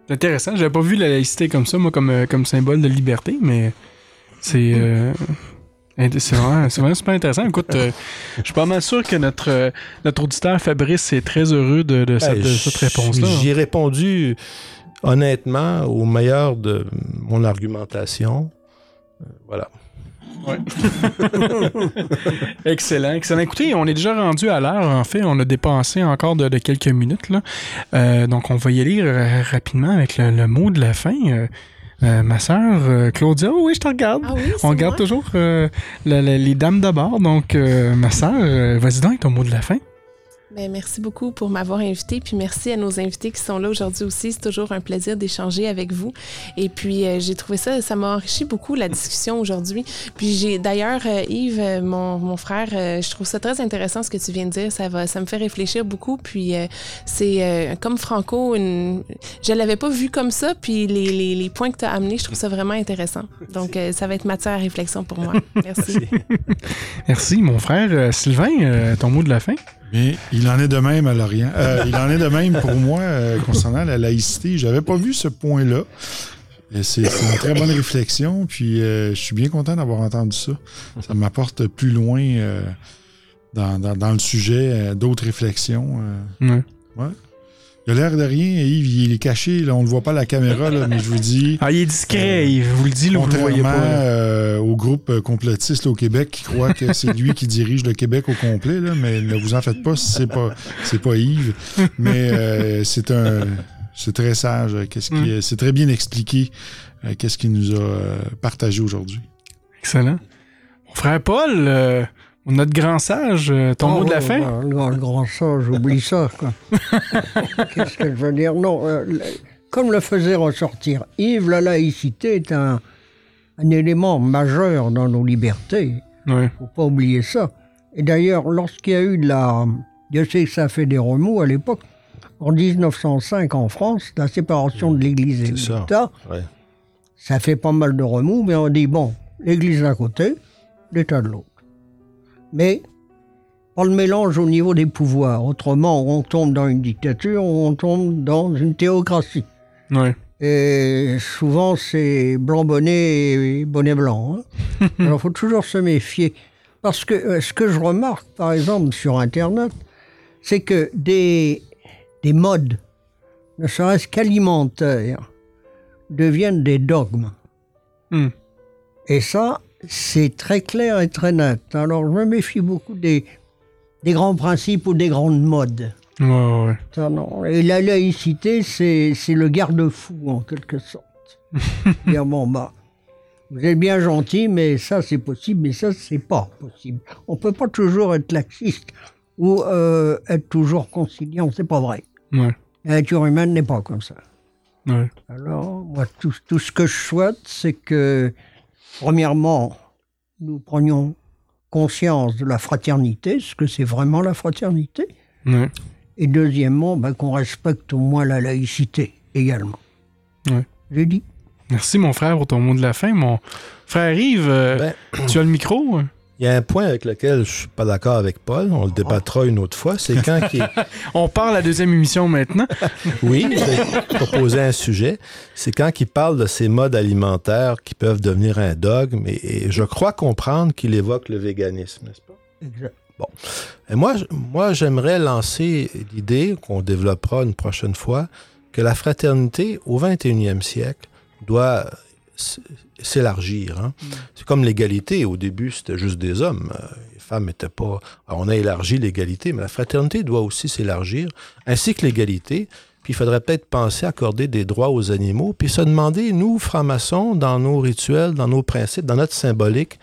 [SPEAKER 1] C'est intéressant. J'avais pas vu la laïcité comme ça, moi, comme, euh, comme symbole de liberté, mais c'est. euh, int- C'est vraiment, c'est vraiment super intéressant. Écoute, euh, je suis pas mal sûr que notre, euh, notre auditeur Fabrice est très heureux de, de cette,
[SPEAKER 4] Ben,
[SPEAKER 1] de cette réponse-là.
[SPEAKER 4] J'y ai répondu honnêtement au meilleur de mon argumentation. Euh, Voilà. <laughs>
[SPEAKER 1] Excellent, excellent. Écoutez, on est déjà rendu à l'heure. En fait, on a dépensé encore de, de quelques minutes. Là. Euh, donc, on va y aller rapidement avec le, le mot de la fin. Euh, ma sœur euh, Claudia, oui, je te regarde.
[SPEAKER 3] Ah oui,
[SPEAKER 1] on regarde
[SPEAKER 3] moi?
[SPEAKER 1] toujours euh, la- la- les dames d'abord. Donc, euh, ma sœur, vas-y donc ton mot de la fin.
[SPEAKER 3] Ben, merci beaucoup pour m'avoir invité, puis merci à nos invités qui sont là aujourd'hui aussi. C'est toujours un plaisir d'échanger avec vous. Et puis, euh, j'ai trouvé ça, ça m'a enrichi beaucoup la discussion aujourd'hui. Puis, j'ai d'ailleurs, euh, Yves, euh, mon, mon frère, euh, je trouve ça très intéressant ce que tu viens de dire. Ça, va, ça me fait réfléchir beaucoup. Puis, c'est comme Franco, une... je l'avais pas vu comme ça. Puis, les, les, les points que tu as amenés, je trouve ça vraiment intéressant. Donc, ça va être matière à réflexion pour moi. Merci. <laughs>
[SPEAKER 1] Merci, mon frère Sylvain, ton mot de la fin?
[SPEAKER 2] Mais il en est de même à Lorient. Euh, <laughs> il en est de même pour moi euh, concernant la laïcité. J'avais pas vu ce point-là. C'est une très bonne réflexion. Puis euh, je suis bien content d'avoir entendu ça. Ça m'apporte plus loin dans, dans- dans le sujet d'autres réflexions.
[SPEAKER 1] Ouais.
[SPEAKER 2] Il a l'air de rien, Yves. Il est caché. Là, on ne le voit pas à la caméra, là, mais je vous dis. <laughs>
[SPEAKER 1] Ah, il est discret, il vous le dit, là, vous le voyez pas.
[SPEAKER 2] euh, au groupe euh, complotiste là, au Québec qui croit que c'est lui qui dirige le Québec au complet, là, mais ne vous en faites pas si c'est pas c'est pas Yves. Mais euh, c'est un c'est très sage. euh, Qu'est-ce qui
[SPEAKER 1] Mm.
[SPEAKER 2] c'est très bien expliqué. euh, Qu'est-ce qu'il nous a euh, partagé aujourd'hui.
[SPEAKER 1] Excellent. Mon frère Paul, euh, notre grand sage, euh, ton
[SPEAKER 5] Oh,
[SPEAKER 1] mot de la fin?
[SPEAKER 5] le grand- le grand sage, j'oublie <laughs> ça. Qu'est-ce que je veux dire? Non, euh, comme le faisait ressortir Yves, la laïcité est un, un élément majeur dans nos libertés.
[SPEAKER 1] Ouais.
[SPEAKER 5] faut pas oublier ça. Et d'ailleurs, lorsqu'il y a eu de la... Dieu sait que ça fait des remous à l'époque. En 1905, en France, la séparation de l'Église et de
[SPEAKER 4] C'est ça.
[SPEAKER 5] l'État,
[SPEAKER 4] Ouais.
[SPEAKER 5] ça fait pas mal de remous, mais on dit, bon, l'Église d'un côté, l'État de l'autre. Mais pas le mélange au niveau des pouvoirs. Autrement, on tombe dans une dictature ou on tombe dans une théocratie.
[SPEAKER 1] Ouais.
[SPEAKER 5] Et souvent, c'est blanc bonnet et bonnet blanc. hein. <laughs> Alors, il faut toujours se méfier. Parce que euh, ce que je remarque, par exemple, sur Internet, c'est que des, des modes, ne serait-ce qu'alimentaires, deviennent des dogmes.
[SPEAKER 1] Hmm.
[SPEAKER 5] Et ça, c'est très clair et très net. Alors, je me méfie beaucoup des, des grands principes ou des grandes modes.
[SPEAKER 1] Ouais, ouais.
[SPEAKER 5] Et la laïcité, c'est c'est le garde-fou, en quelque sorte. <laughs> Dire, bon, bah, vous êtes bien gentil, mais ça c'est possible, mais ça c'est pas possible. On peut pas toujours être laxiste ou euh, être toujours conciliant, c'est pas vrai.
[SPEAKER 1] Ouais.
[SPEAKER 5] La nature humaine n'est pas comme ça.
[SPEAKER 1] Ouais.
[SPEAKER 5] Alors, moi, tout, tout ce que je souhaite, c'est que, premièrement, nous prenions conscience de la fraternité, ce que c'est vraiment la fraternité, et deuxièmement, ben, qu'on respecte au moins la laïcité également. J'ai dit.
[SPEAKER 1] Merci, mon frère, pour ton mot de la fin. Mon frère Yves, euh,
[SPEAKER 4] Ben,
[SPEAKER 1] tu as le micro?
[SPEAKER 4] Il y a un point avec lequel je suis pas d'accord avec Paul, on le débattra une autre fois, c'est quand il, <laughs>
[SPEAKER 1] On part à la deuxième émission maintenant. <laughs>
[SPEAKER 4] Oui, j'ai proposé un sujet. C'est quand il parle de ces modes alimentaires qui peuvent devenir un dogme, et, et je crois comprendre qu'il évoque le véganisme, n'est-ce pas?
[SPEAKER 5] Exact.
[SPEAKER 4] Et moi, moi j'aimerais lancer l'idée, qu'on développera une prochaine fois, que la fraternité au 21e siècle doit s'élargir. hein. C'est comme l'égalité. Au début, c'était juste des hommes. Euh, Les femmes n'étaient pas... Alors, on a élargi l'égalité, mais la fraternité doit aussi s'élargir, ainsi que l'égalité. Puis il faudrait peut-être penser à accorder des droits aux animaux, puis se demander, nous, francs-maçons, dans nos rituels, dans nos principes, dans notre symbolique,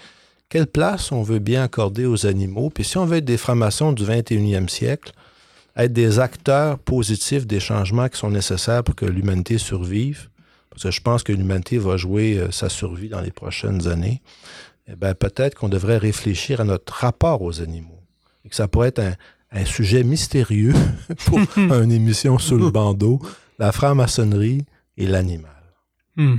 [SPEAKER 4] quelle place on veut bien accorder aux animaux. Puis si on veut être des francs-maçons du 21e siècle, être des acteurs positifs des changements qui sont nécessaires pour que l'humanité survive, parce que je pense que l'humanité va jouer euh, sa survie dans les prochaines années, eh bien, peut-être qu'on devrait réfléchir à notre rapport aux animaux. Et que ça pourrait être un, un sujet mystérieux <laughs> pour <laughs> une émission sur le bandeau, la franc-maçonnerie et l'animal.
[SPEAKER 1] Hmm.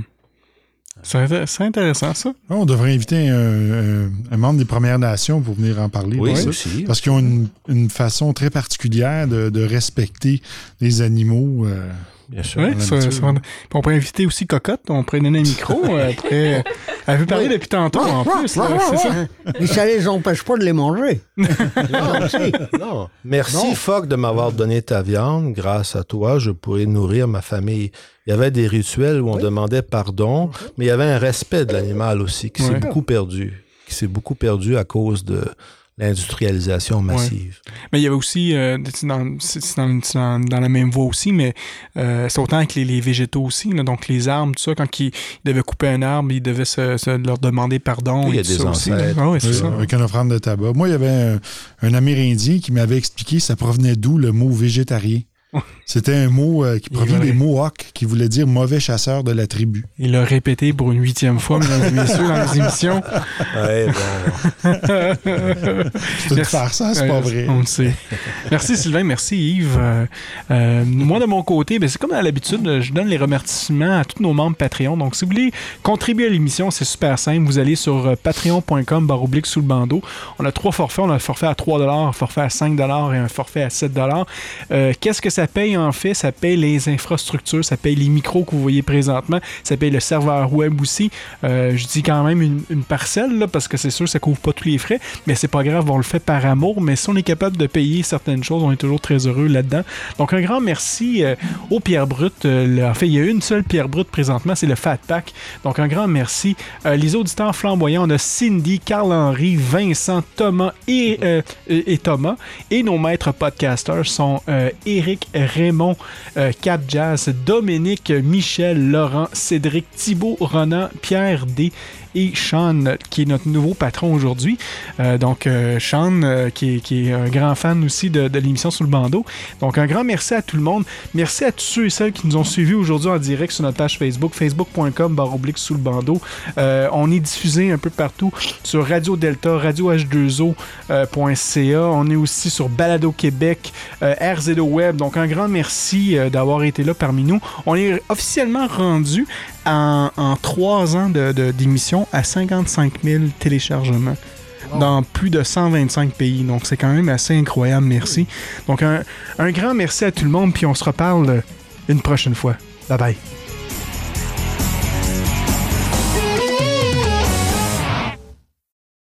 [SPEAKER 1] C'est inté- c'est intéressant, ça.
[SPEAKER 2] On devrait inviter un, membre des Premières Nations pour venir en parler.
[SPEAKER 4] Oui,
[SPEAKER 2] ça.
[SPEAKER 4] aussi.
[SPEAKER 2] Parce qu'ils ont une, une façon très particulière de, de respecter les animaux. euh,
[SPEAKER 4] Bien sûr.
[SPEAKER 1] Oui, ça, ça on pourrait inviter aussi Cocotte. On pourrait donner un micro. <laughs> euh, après, elle veut parler depuis tantôt, en plus. c'est ça.
[SPEAKER 5] Mais ça les empêche pas de les manger. <laughs>
[SPEAKER 4] Non, non. Merci,
[SPEAKER 5] Non.
[SPEAKER 4] Fogg, de m'avoir donné ta viande. Grâce à toi, je pourrais nourrir ma famille. Il y avait des rituels où on demandait pardon, mais il y avait un respect de l'animal aussi qui s'est
[SPEAKER 1] Ouais.
[SPEAKER 4] beaucoup perdu. Qui s'est beaucoup perdu à cause de l'industrialisation massive.
[SPEAKER 1] Mais il y avait aussi, euh, c'est dans, dans, dans- dans la même voie aussi, mais euh, c'est autant avec les, les végétaux aussi. là. donc les arbres, tout ça, quand ils, ils devaient couper un arbre, ils devaient se, se leur demander pardon.
[SPEAKER 4] Oui, il y
[SPEAKER 1] et
[SPEAKER 4] a
[SPEAKER 1] tout
[SPEAKER 4] des
[SPEAKER 1] ça aussi. Ah c'est
[SPEAKER 2] euh,
[SPEAKER 1] ça.
[SPEAKER 2] avec une offrande de tabac. Moi, il y avait un, un Amérindien qui m'avait expliqué ça provenait d'où le mot végétarien? C'était un mot euh, qui provient des Mohawks, qui voulait dire mauvais chasseur de la tribu.
[SPEAKER 1] Il l'a répété pour une huitième fois, mesdames et messieurs, dans les émissions.
[SPEAKER 4] Ouais, bon.
[SPEAKER 2] C'est une
[SPEAKER 1] Merci.
[SPEAKER 2] farce, hein, c'est pas vrai.
[SPEAKER 1] On le sait. Merci Sylvain, merci Yves. Euh, euh, moi, de mon côté, ben, c'est comme à l'habitude, je donne les remerciements à tous nos membres Patreon. Donc, si vous voulez contribuer à l'émission, c'est super simple. Vous allez sur patreon.com baroblique sous le bandeau. On a trois forfaits. On a un forfait à 3 un forfait à 5 et un forfait à 7 euh, Qu'est-ce que ça paye en fait? Ça paye les infrastructures, ça paye les micros que vous voyez présentement, ça paye le serveur web aussi. Euh, je dis quand même une, parcelle, là, parce que c'est sûr ça couvre pas tous les frais, mais c'est pas grave, on le fait par amour. Mais si on est capable de payer certaines choses, on est toujours très heureux là-dedans. Donc un grand merci euh, aux pierres brutes. Euh, en fait, il y a une seule pierre brute présentement, c'est le Fat Pack. Donc un grand merci. Euh, les auditeurs flamboyants, on a Cindy, Carl-Henri, Vincent, Thomas et, et Thomas. Et nos maîtres podcasters sont Eric, Raymond, euh, Cap Jazz, Dominique, Michel, Laurent, Cédric, Thibault, Ronan, Pierre D et Sean, qui est notre nouveau patron aujourd'hui. Euh, donc, euh, Sean, euh, qui, est, un grand fan aussi de, l'émission Sous le bandeau. Donc, un grand merci à tout le monde. Merci à tous ceux et celles qui nous ont suivis aujourd'hui en direct sur notre page Facebook, facebook.com baroblique sous le bandeau. On est diffusé un peu partout sur Radio Delta, Radio H2O.ca. on est aussi sur Balado Québec, RZO Web. Donc, un grand merci d'avoir été là parmi nous. On est officiellement rendu en, en trois ans de- de- d'émission à 55 000 téléchargements dans plus de 125 pays. Donc, c'est quand même assez incroyable. Merci. Donc, un, un grand merci à tout le monde. Puis, on se reparle une prochaine fois. Bye bye.